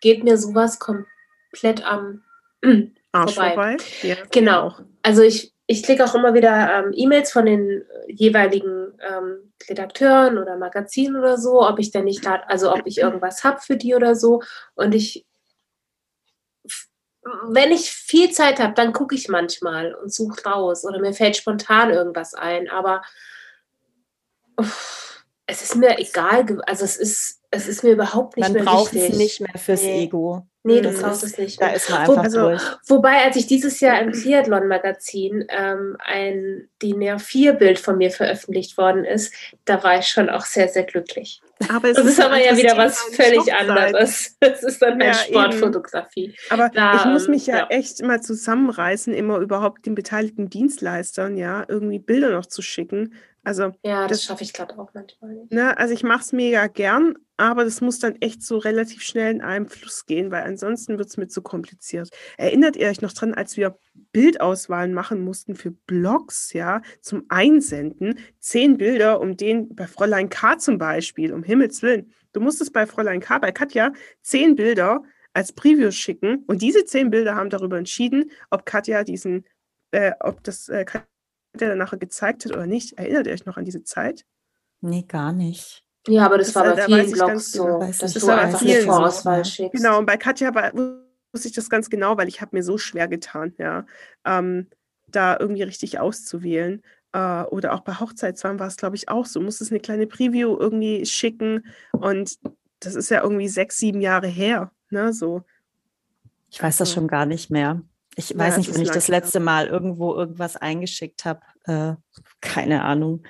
geht mir sowas komplett am Arsch vorbei. vorbei. Ja, genau. Also ich, ich klicke auch immer wieder ähm, E-Mails von den jeweiligen ähm, Redakteuren oder Magazinen oder so, ob ich denn nicht da, also ob ich irgendwas habe für die oder so. Und ich, wenn ich viel Zeit habe, dann gucke ich manchmal und suche raus oder mir fällt spontan irgendwas ein. Aber uff, es ist mir egal, also es ist, es ist mir überhaupt nicht man mehr braucht wichtig. es nicht mehr fürs nee. Ego. Nee, du brauchst es nicht. Da ist man einfach Wo, also, durch. Wobei, als ich dieses Jahr im Triathlon-Magazin ähm, ein DIN A4-Bild von mir veröffentlicht worden ist, da war ich schon auch sehr, sehr glücklich. Aber das ist aber ja wieder was völlig anderes. Das ist dann mehr ja, Sportfotografie. Eben. Aber da, ich muss mich ja, ja, echt mal zusammenreißen, immer überhaupt den beteiligten Dienstleistern ja irgendwie Bilder noch zu schicken, also, ja, das, das schaffe ich gerade auch manchmal nicht. Ne, also ich mache es mega gern, aber das muss dann echt so relativ schnell in einem Fluss gehen, weil ansonsten wird es mir zu kompliziert. Erinnert ihr euch noch dran, als wir Bildauswahlen machen mussten für Blogs, ja, zum Einsenden? Zehn Bilder, um den bei Fräulein K zum Beispiel, um Himmels Willen. Du musstest bei Fräulein K, bei Katja, zehn Bilder als Preview schicken und diese zehn Bilder haben darüber entschieden, ob Katja diesen, äh, ob das äh, der dann nachher gezeigt hat oder nicht. Erinnert ihr euch noch an diese Zeit? Nee, gar nicht. Ja, aber das, das war bei vielen Blogs so, genau. dass du einfach eine Vorauswahl so. schickst. Genau, und bei Katja war, wusste ich das ganz genau, weil ich habe mir so schwer getan, ja, ähm, da irgendwie richtig auszuwählen. Äh, oder auch bei Hochzeitswahn war es, glaube ich, auch so. Du musstest eine kleine Preview irgendwie schicken und das ist ja irgendwie sechs, sieben Jahre her, ne, so. Ich weiß das also schon gar nicht mehr. Ich ja, weiß nicht, wenn ich das letzte Mal irgendwo irgendwas eingeschickt habe. Äh, keine Ahnung.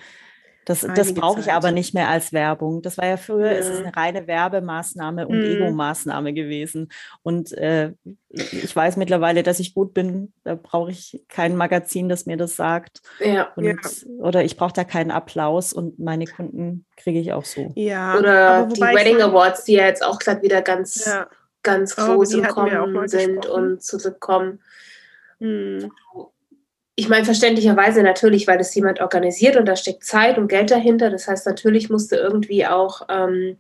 Das, das brauche ich aber nicht mehr als Werbung. Das war ja früher, ja. ist es eine reine Werbemaßnahme und mhm. Ego-Maßnahme gewesen. Und äh, ich weiß mittlerweile, dass ich gut bin. Da brauche ich kein Magazin, das mir das sagt. Ja. Und, ja. Oder ich brauche da keinen Applaus und meine Kunden kriege ich auch so. Ja. Oder die Wedding Awards, die ja jetzt auch gerade wieder ganz ja ganz groß oh, im Kommen sind und zurückkommen. Hm. Ich meine, verständlicherweise natürlich, weil das jemand organisiert und da steckt Zeit und Geld dahinter. Das heißt, natürlich musst du irgendwie auch, ähm,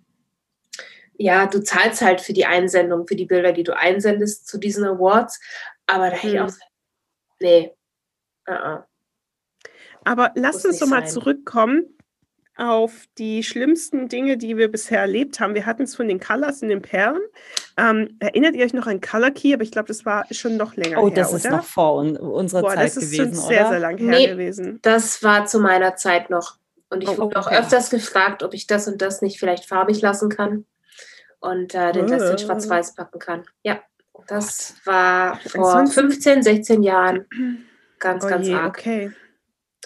ja, du zahlst halt für die Einsendung, für die Bilder, die du einsendest zu diesen Awards. Aber da hätte ich auch, hm. nee. Uh -uh. Aber lass uns doch mal sein. zurückkommen auf die schlimmsten Dinge, die wir bisher erlebt haben. Wir hatten es von den Colors in den Perlen. Ähm, erinnert ihr euch noch an Color Key? Aber ich glaube, das war schon noch länger oh, her, das ist noch vor un unserer Boah, Zeit gewesen, Das ist schon sehr, sehr lang her nee, gewesen. Das war zu meiner Zeit noch. Und ich oh, wurde auch öfters gefragt, ob ich das und das nicht vielleicht farbig lassen kann und äh, den Rest in oh. Schwarz-Weiß packen kann. Ja, das war vor 15, 16 Jahren ganz, oh ganz je, arg. Okay.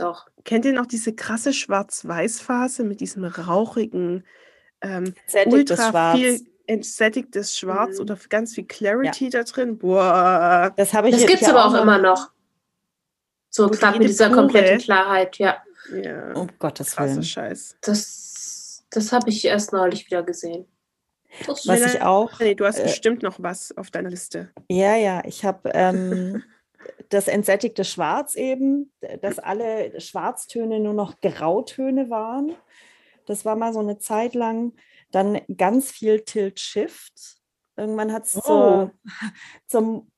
Doch. Kennt ihr noch diese krasse Schwarz-Weiß-Phase mit diesem rauchigen, ähm, ultra Schwarz. viel entsättigtes Schwarz mhm. oder ganz viel Clarity ja. da drin? Boah. Das habe ich Das gibt es aber auch, immer noch. So gerade mit dieser pure. kompletten Klarheit, ja. Ja. Um Gottes Willen. Scheiß. Das, das habe ich erst neulich wieder gesehen. Das was ich auch. Nee, du hast äh, bestimmt noch was auf deiner Liste. Ja, ja, ich habe ähm, das entsättigte Schwarz eben, dass alle Schwarztöne nur noch Grautöne waren. Das war mal so eine Zeit lang. Dann ganz viel Tilt-Shift. Irgendwann hat es oh. zur, zum,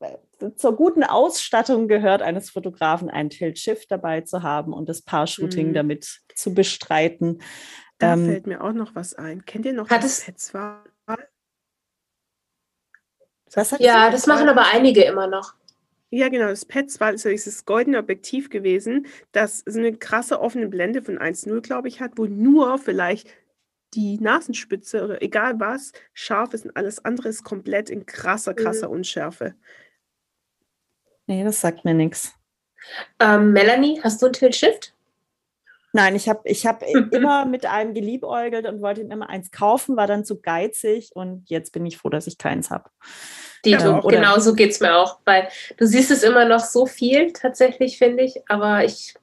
äh, zur guten Ausstattung gehört, eines Fotografen ein Tilt-Shift dabei zu haben und das Paar-Shooting mhm. damit zu bestreiten. Da ähm, fällt mir auch noch was ein. Kennt ihr noch hat das Petzval? ja, das machen aber einige immer noch. Ja, genau, das Pets war so dieses goldene Objektiv gewesen, das so eine krasse offene Blende von 1,0, glaube ich, hat, wo nur vielleicht die Nasenspitze oder egal was scharf ist und alles andere ist komplett in krasser, krasser Mhm. Unschärfe. Nee, das sagt mir nichts. Ähm, Melanie, hast du ein Tilt Shift? Nein, ich habe ich hab immer mit einem geliebäugelt und wollte ihm immer eins kaufen, war dann zu geizig und jetzt bin ich froh, dass ich keins habe. Dito, Ja, oder- genau so geht es mir auch, weil du siehst es immer noch so viel tatsächlich, finde ich, aber ich,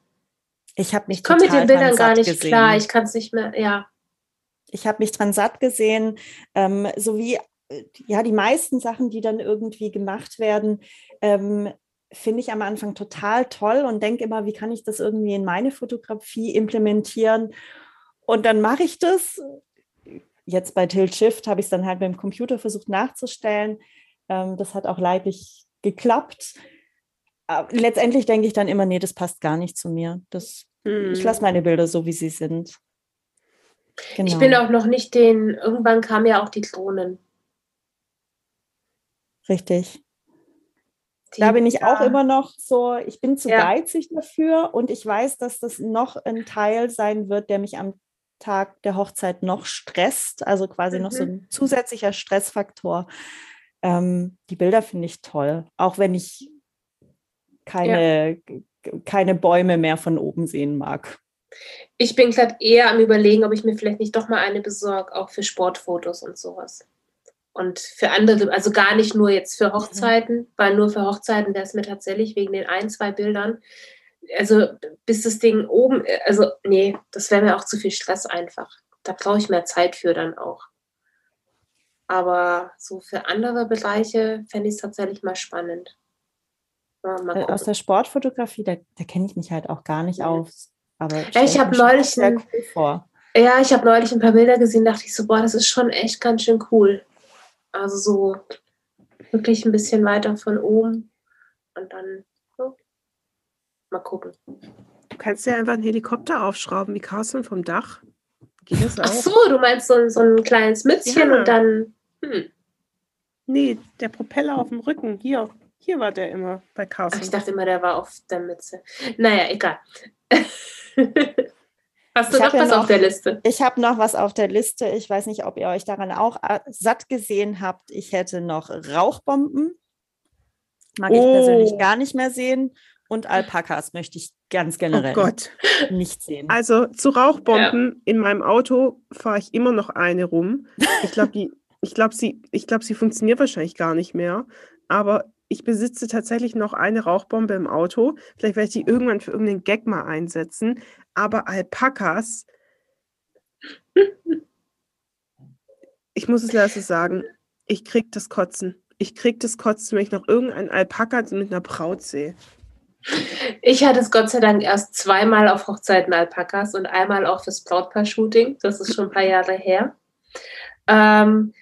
Ich habe mich ich komme mit den Bildern dran gar satt nicht gesehen. klar. Ich kann es nicht mehr, ja. ich habe mich dran satt gesehen, ähm, so wie äh, ja die meisten Sachen, die dann irgendwie gemacht werden, ähm, finde ich am Anfang total toll und denke immer, wie kann ich das irgendwie in meine Fotografie implementieren? Und dann mache ich das. Jetzt bei Tilt Shift habe ich es dann halt mit dem Computer versucht nachzustellen. Ähm, das hat auch leidlich geklappt. Aber letztendlich denke ich dann immer, nee, das passt gar nicht zu mir. Das, Ich Hm. lasse meine Bilder so, wie sie sind. Genau. Ich bin auch noch nicht den, irgendwann kamen ja auch die Drohnen. Richtig. Die, Da bin ich ja, auch immer noch so, ich bin zu Ja. geizig dafür und ich weiß, dass das noch ein Teil sein wird, der mich am Tag der Hochzeit noch stresst, also quasi noch so Mhm. ein zusätzlicher Stressfaktor. Ähm, die Bilder finde ich toll, auch wenn ich keine, keine Bäume mehr von oben sehen mag. Ich bin gerade eher am überlegen, ob ich mir vielleicht nicht doch mal eine besorge, auch für Sportfotos und sowas. Und für andere, also gar nicht nur jetzt Mhm. für Hochzeiten, weil nur für Hochzeiten wäre es mir tatsächlich wegen den ein, zwei Bildern. Also bis das Ding oben, also nee, das wäre mir auch zu viel Stress einfach. Da brauche ich mehr Zeit für dann auch. Aber so für andere Bereiche fände ich es tatsächlich mal spannend. Ja, mal Äh, Aus der Sportfotografie, da, da kenne ich mich halt auch gar nicht Nee. aus. Aber Ja, ich stell hab mir schon neulich ein- cool vor. Ja, ich habe neulich ein paar Bilder gesehen, dachte ich so, boah, das ist schon echt ganz schön cool. Also so wirklich ein bisschen weiter von oben und dann so. mal gucken. Du kannst ja einfach einen Helikopter aufschrauben, wie Carsten vom Dach. Geht das auch? Ach so, du meinst so, ein- so ein kleines Mützchen Ja. und dann, hm. Nee, der Propeller auf dem Rücken. Hier, hier war der immer bei Ach, Carsten. ich dachte immer, der war auf der Mütze. Naja, egal. Hast du Ich noch ja was noch- auf der Liste? Ich habe noch was auf der Liste. Ich weiß nicht, ob ihr euch daran auch äh, satt gesehen habt. Ich hätte noch Rauchbomben. Mag ich persönlich Oh. gar nicht mehr sehen. Und Alpakas möchte ich ganz oh generell Gott. nicht sehen. Also zu Rauchbomben in meinem Auto fahre ich immer noch eine rum. Ich glaube, die, ich glaube, sie, ich glaube, sie funktioniert wahrscheinlich gar nicht mehr. Aber ich besitze tatsächlich noch eine Rauchbombe im Auto. Vielleicht werde ich die irgendwann für irgendeinen Gag mal einsetzen. Aber Alpakas, ich muss es leider so sagen, ich krieg das Kotzen. Ich krieg das Kotzen, wenn ich noch irgendeinen Alpaka mit einer Braut sehe. Ich hatte es Gott sei Dank erst zweimal auf Hochzeiten Alpakas und einmal auch fürs Brautpaar-Shooting. Das ist schon ein paar Jahre her. Ähm,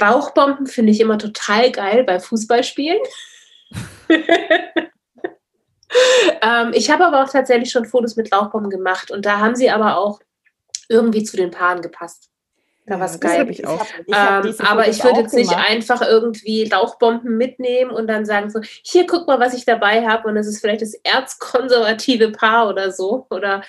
Rauchbomben finde ich immer total geil bei Fußballspielen. ähm, ich habe aber auch tatsächlich schon Fotos mit Rauchbomben gemacht und da haben sie aber auch irgendwie zu den Paaren gepasst. Da Ja, war's das geil. habe ich auch. hab- ich hab Ähm, aber ich würde jetzt nicht einfach irgendwie Rauchbomben mitnehmen und dann sagen so, hier guck mal, was ich dabei habe und es ist vielleicht das erzkonservative Paar oder so. Oder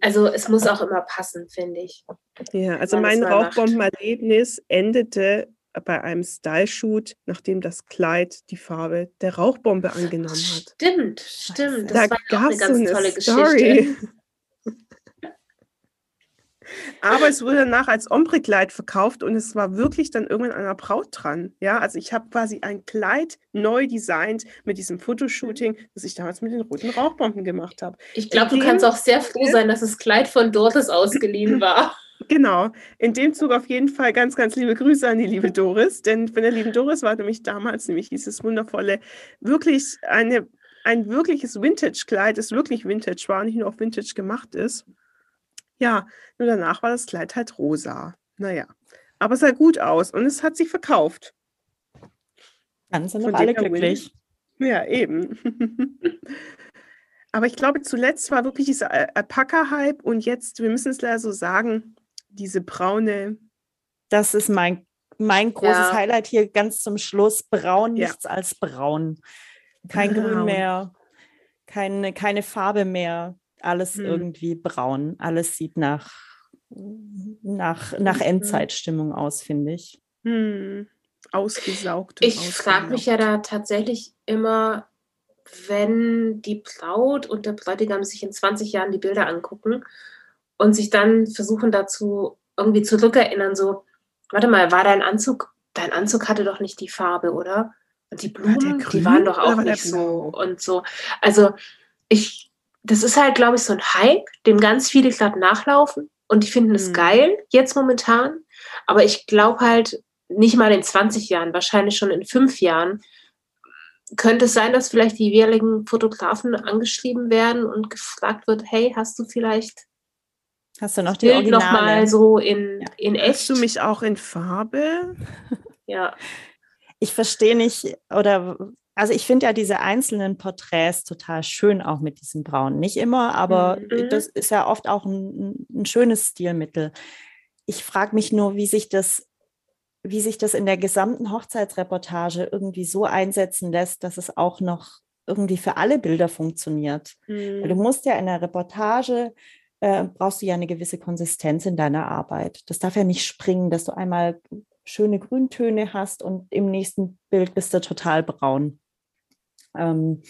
also es muss auch immer passen, finde ich. Ja, also mein. Rauchbombenerlebnis endete bei einem Style-Shoot, nachdem das Kleid die Farbe der Rauchbombe angenommen hat. Stimmt, stimmt. Da Das war ja auch eine ganz so tolle eine Geschichte. Story. Aber es wurde danach als Ombre-Kleid verkauft und es war wirklich dann irgendwann an einer Braut dran. Ja, also ich habe quasi ein Kleid neu designt mit diesem Fotoshooting, das ich damals mit den roten Rauchbomben gemacht habe. Ich glaube, du kannst auch sehr froh sein, dass das Kleid von Doris ausgeliehen war. Genau. In dem Zug auf jeden Fall ganz, ganz liebe Grüße an die liebe Doris, denn von der lieben Doris war nämlich damals nämlich dieses wundervolle, wirklich eine, ein wirkliches Vintage-Kleid, das wirklich Vintage war, nicht nur auf Vintage gemacht ist. Ja, nur danach war das Kleid halt rosa. Naja, aber es sah gut aus und es hat sich verkauft. Dann sind doch alle her win. glücklich. Ja, eben. Aber ich glaube, zuletzt war wirklich dieser Al- Alpaka-Hype und jetzt, wir müssen es leider so sagen, diese braune, Das ist mein, mein großes Ja. Highlight hier ganz zum Schluss. Braun, Ja. nichts als braun. Kein Grün Braun. mehr, keine, keine Farbe mehr. Alles Hm. irgendwie braun. Alles sieht nach, nach, nach Mhm. Endzeitstimmung aus, finde ich. Hm. Ausgesaugt. Ich frage mich ja da tatsächlich immer, wenn die Braut und der Bräutigam sich in 20 Jahren die Bilder angucken und sich dann versuchen dazu irgendwie zurückerinnern, so, warte mal, war dein Anzug, dein Anzug hatte doch nicht die Farbe, oder? Und die Blumen, die grün waren doch auch nicht so und so. Also ich, das ist halt, glaube ich, so ein Hype, dem ganz viele gerade nachlaufen und die finden es Mhm. geil, jetzt momentan. Aber ich glaube halt, nicht mal in 20 Jahren, wahrscheinlich schon in fünf Jahren, könnte es sein, dass vielleicht die jeweiligen Fotografen angeschrieben werden und gefragt wird, hey, hast du vielleicht Hast du noch die Bild nochmal so in, Ja. in echt? Hast du mich auch in Farbe? ja. ich verstehe nicht, oder also ich finde ja diese einzelnen Porträts total schön, auch mit diesem Braun. Nicht immer, aber Mhm. das ist ja oft auch ein, ein schönes Stilmittel. Ich frage mich nur, wie sich das, wie sich das in der gesamten Hochzeitsreportage irgendwie so einsetzen lässt, dass es auch noch irgendwie für alle Bilder funktioniert. Weil du musst ja in der Reportage äh, brauchst du ja eine gewisse Konsistenz in deiner Arbeit. Das darf ja nicht springen, dass du einmal schöne Grüntöne hast und im nächsten Bild bist du total braun. Ähm,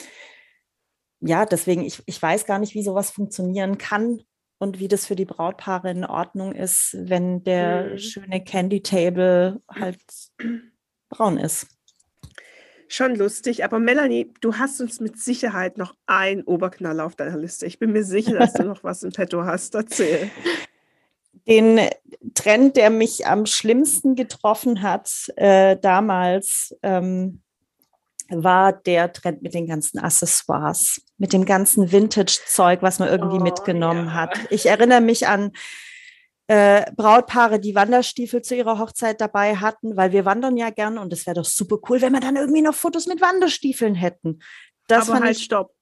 ja, deswegen, ich, ich weiß gar nicht, wie sowas funktionieren kann und wie das für die Brautpaare in Ordnung ist, wenn der Mhm. schöne Candy Table halt braun ist. Schon lustig, aber Melanie, du hast uns mit Sicherheit noch ein Oberknaller auf deiner Liste. Ich bin mir sicher, dass du noch was im Petto hast. Erzähl. den Trend, der mich am schlimmsten getroffen hat äh, damals, ähm, war der Trend mit den ganzen Accessoires, mit dem ganzen Vintage-Zeug, was man irgendwie Oh, mitgenommen ja. hat. Ich erinnere mich an äh, Brautpaare, die Wanderstiefel zu ihrer Hochzeit dabei hatten, weil wir wandern ja gern und es wäre doch super cool, wenn wir dann irgendwie noch Fotos mit Wanderstiefeln hätten. Das aber halt, stopp.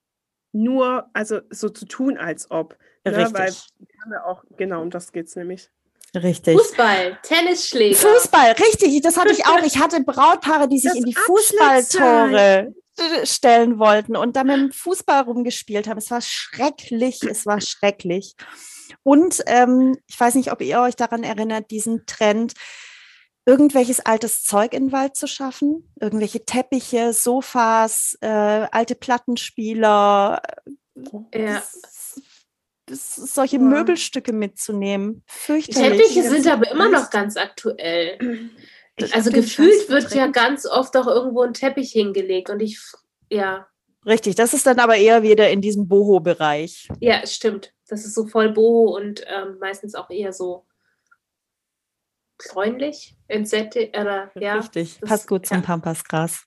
Nur, also so zu tun, als ob. Ne? richtig. Weil wir haben ja auch, genau, um das geht es nämlich. richtig. Fußball, Tennisschläger. Fußball, richtig, das hatte ich auch. Ich hatte Brautpaare, die sich Das in die. Fußballtore stellen wollten und dann mit dem Fußball rumgespielt haben. Es war schrecklich, es war schrecklich. Und ähm, ich weiß nicht, ob ihr euch daran erinnert, diesen Trend, irgendwelches altes Zeug in den Wald zu schaffen, irgendwelche Teppiche, Sofas, äh, alte Plattenspieler, Ja. s- s- solche Ja. Möbelstücke mitzunehmen. Die Fürchterlich. Teppiche Das sind aber immer noch ganz aktuell. Ich also gefühlt wird ja ganz oft auch irgendwo ein Teppich hingelegt und ich, ja, Richtig, das ist dann aber eher wieder in diesem Boho-Bereich. ja, stimmt. Das ist so voll boho und ähm, meistens auch eher so bräunlich, entsättigt, oder ja. Richtig, das- passt gut zum ja. Pampasgras.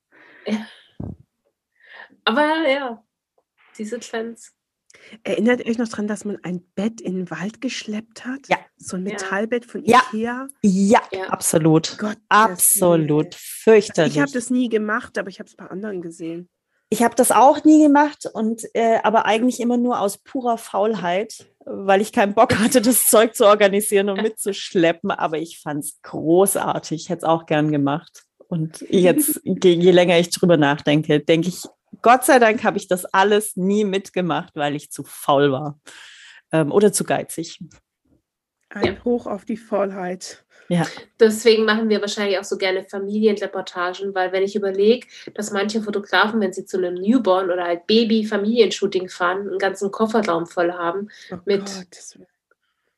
Aber ja, diese Trends. Erinnert ihr euch noch dran, dass man ein Bett in den Wald geschleppt hat? Ja. So ein. Metallbett von Ja. Ikea? Ja, Ja. absolut. Gott, Absolut. Ich Fürchterlich. habe das nie gemacht, aber ich habe es bei anderen gesehen. Ich habe das auch nie gemacht und äh, aber eigentlich immer nur aus purer Faulheit, weil ich keinen Bock hatte, das Zeug zu organisieren und mitzuschleppen. Aber ich fand es großartig. Ich hätte es auch gern gemacht. Und jetzt, je, je länger ich drüber nachdenke, denke ich, Gott sei Dank habe ich das alles nie mitgemacht, weil ich zu faul war ähm, oder zu geizig. Ein Hoch auf die Faulheit. Ja, Deswegen machen wir wahrscheinlich auch so gerne Familienreportagen, weil wenn ich überlege, dass manche Fotografen, wenn sie zu einem Newborn oder halt Baby-Familienshooting fahren, einen ganzen Kofferraum voll haben, Oh Mit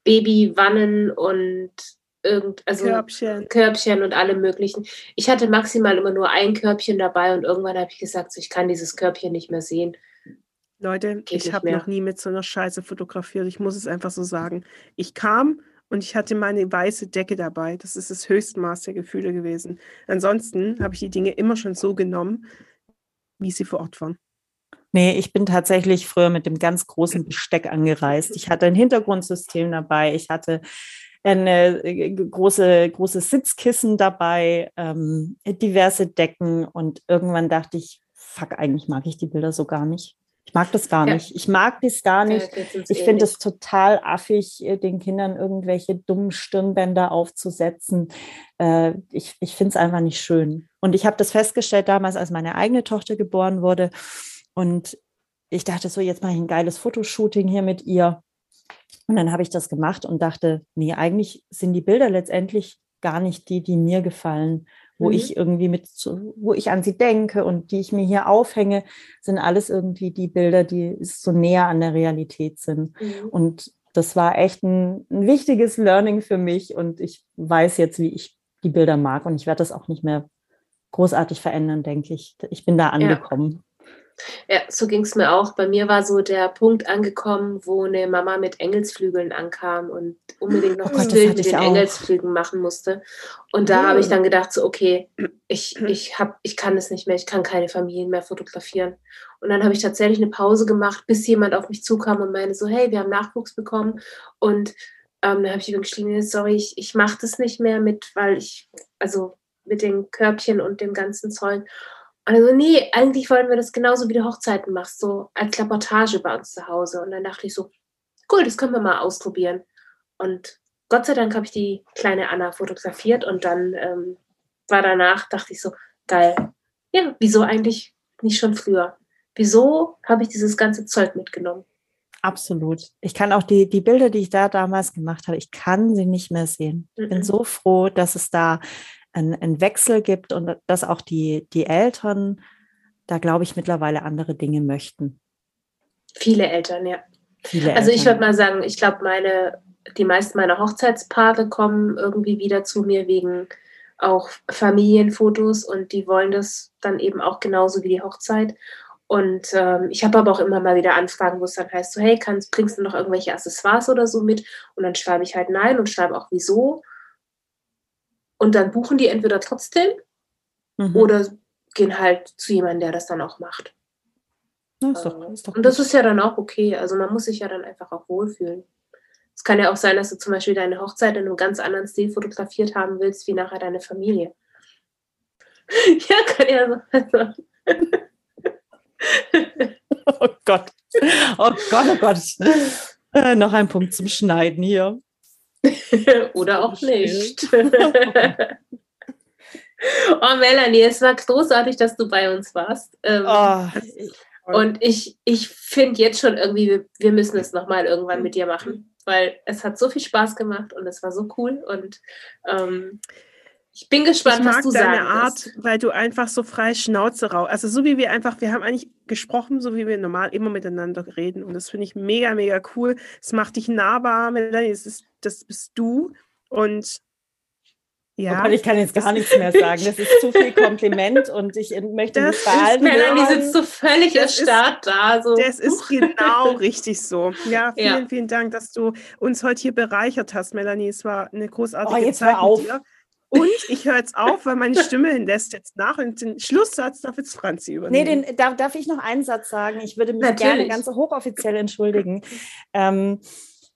Babywannen und irgend, also Körbchen. Körbchen und alle möglichen. Ich hatte maximal immer nur ein Körbchen dabei und irgendwann habe ich gesagt, so, ich kann dieses Körbchen nicht mehr sehen. Leute, Geht ich habe noch nie mit so einer Scheiße fotografiert. Ich muss es einfach so sagen. Ich kam und ich hatte meine weiße Decke dabei. Das ist das Höchstmaß der Gefühle gewesen. Ansonsten habe ich die Dinge immer schon so genommen, wie sie vor Ort waren. Nee, ich bin tatsächlich früher mit dem ganz großen Besteck angereist. Ich hatte ein Hintergrundsystem dabei, ich hatte eine äh, große, große Sitzkissen dabei, ähm, diverse Decken und irgendwann dachte ich, fuck, eigentlich mag ich die Bilder so gar nicht. Ich mag das gar Ja. nicht. Ich mag das gar nicht. Da geht's uns Ich finde ähnlich. es total affig, äh, den Kindern irgendwelche dummen Stirnbänder aufzusetzen. Äh, ich ich finde es einfach nicht schön. Und ich habe das festgestellt damals, als meine eigene Tochter geboren wurde. Und ich dachte so, jetzt mache ich ein geiles Fotoshooting hier mit ihr. Und dann habe ich das gemacht und dachte, nee, eigentlich sind die Bilder letztendlich gar nicht die, die mir gefallen, wo mhm. ich irgendwie mit, wo ich an sie denke und die ich mir hier aufhänge, sind alles irgendwie die Bilder, die so näher an der Realität sind. Mhm. Und das war echt ein, ein, wichtiges Learning für mich und ich weiß jetzt, wie ich die Bilder mag und ich werde das auch nicht mehr großartig verändern, denke ich. Ich bin da angekommen. Ja, so ging es mir auch. Bei mir war so der Punkt angekommen, wo eine Mama mit Engelsflügeln ankam und unbedingt noch oh das Bild mit den auch. Engelsflügeln machen musste. Und da oh. habe ich dann gedacht, so, okay, ich, ich, hab, ich kann es nicht mehr, ich kann keine Familien mehr fotografieren. Und dann habe ich tatsächlich eine Pause gemacht, bis jemand auf mich zukam und meinte so, hey, wir haben Nachwuchs bekommen. Und ähm, da habe ich geschrieben, sorry, ich, ich mache das nicht mehr mit, weil ich, also mit den Körbchen und dem ganzen Zeug. Also nee, eigentlich wollen wir das genauso wie du Hochzeiten machst, so als Reportage bei uns zu Hause. Und dann dachte ich so, cool, das können wir mal ausprobieren. Und Gott sei Dank habe ich die kleine Anna fotografiert und dann ähm, war danach, dachte ich so, geil. Ja, wieso eigentlich nicht schon früher? Wieso habe ich dieses ganze Zeug mitgenommen? Absolut. Ich kann auch die, die Bilder, die ich da damals gemacht habe, ich kann sie nicht mehr sehen. Ich bin so froh, dass es da einen Wechsel gibt und dass auch die, die Eltern da, glaube ich, mittlerweile andere Dinge möchten. Viele Eltern, ja. Viele also ich würde mal sagen, ich glaube, meine, die meisten meiner Hochzeitspaare kommen irgendwie wieder zu mir wegen auch Familienfotos und die wollen das dann eben auch genauso wie die Hochzeit. Und ähm, ich habe aber auch immer mal wieder Anfragen, wo es dann heißt, so, hey, kannst, bringst du noch irgendwelche Accessoires oder so mit? Und dann schreibe ich halt nein und schreibe auch wieso. Und dann buchen die entweder trotzdem mhm. oder gehen halt zu jemandem, der das dann auch macht. Ja, ist doch, ist doch und das ist ja dann auch okay. Also man muss sich ja dann einfach auch wohlfühlen. Es kann ja auch sein, dass du zum Beispiel deine Hochzeit in einem ganz anderen Stil fotografiert haben willst, wie nachher deine Familie. ja, kann ja so. Also. oh Gott. Oh Gott, oh Gott. Äh, noch ein Punkt zum Schneiden hier. Oder auch nicht. oh, Melanie, es war großartig, dass du bei uns warst. Ähm, oh, und ich, ich finde jetzt schon irgendwie, wir, wir müssen es nochmal irgendwann mit dir machen, weil es hat so viel Spaß gemacht und es war so cool. Und ähm, ich bin gespannt, ich was du deine Art, weil du einfach so frei Schnauze raus. Also so wie wir einfach, wir haben eigentlich gesprochen, so wie wir normal immer miteinander reden. Und das finde ich mega, mega cool. Es macht dich nahbar, Melanie. Das, ist, das bist du. Und ja. Oh ich kann jetzt gar nichts mehr sagen. Das ist zu viel Kompliment und ich möchte das mich behalten. Melanie sitzt so völlig erstarrt da. So. Das ist genau richtig so. Ja, vielen, ja. vielen Dank, dass du uns heute hier bereichert hast, Melanie. Es war eine großartige oh, jetzt Zeit auf. mit dir. Und ich höre jetzt auf, weil meine Stimme lässt jetzt nach und den Schlusssatz darf jetzt Franzi übernehmen. Nee, den, darf, darf ich noch einen Satz sagen? Ich würde mich Natürlich. gerne ganz hochoffiziell entschuldigen. Ähm,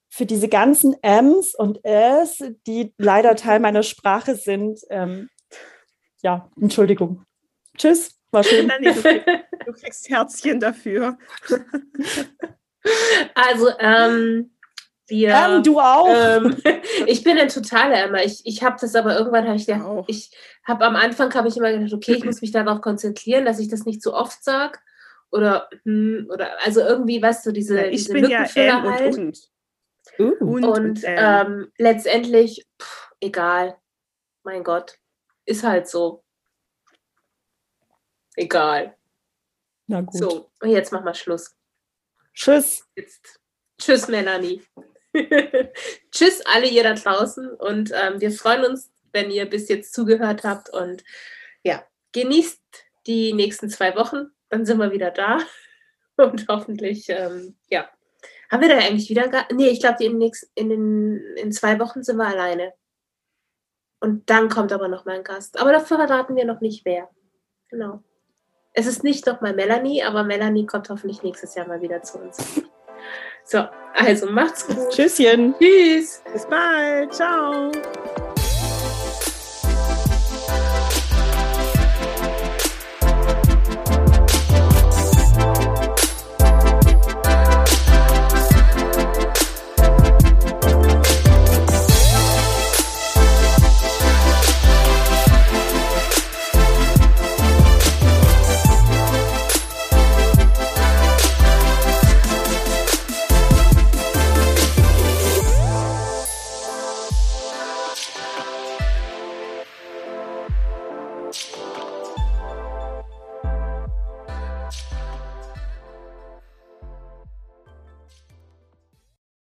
für diese ganzen M's und S, die leider Teil meiner Sprache sind. Ähm, ja, Entschuldigung. Tschüss, war schön. Nee, du, du kriegst Herzchen dafür. Also, ähm, wir, ähm, du auch. Ähm, ich bin ein totaler Emma. Ich, ich habe das aber irgendwann habe ich gedacht, ich habe am Anfang habe ich immer gedacht, okay, ich muss mich darauf konzentrieren, dass ich das nicht zu oft sage oder hm, oder also irgendwie, weißt du, diese, ja, ich diese bin ja M halt. und und. Uh, und, und ähm, letztendlich pff, egal. Mein Gott, ist halt so. Egal. Na gut. So, und jetzt machen wir Schluss. Tschüss. Jetzt. Tschüss, Melanie. Tschüss alle ihr da draußen und ähm, wir freuen uns, wenn ihr bis jetzt zugehört habt und ja, genießt die nächsten zwei Wochen, dann sind wir wieder da und hoffentlich, ähm, ja. Haben wir da eigentlich wieder, nee, ich glaube, in, in, in zwei Wochen sind wir alleine. Und dann kommt aber noch mal ein Gast. Aber dafür verraten wir noch nicht wer. Genau. Es ist nicht nochmal Melanie, aber Melanie kommt hoffentlich nächstes Jahr mal wieder zu uns. So, also macht's gut. Tschüsschen. Tschüss. Bis bald. Ciao.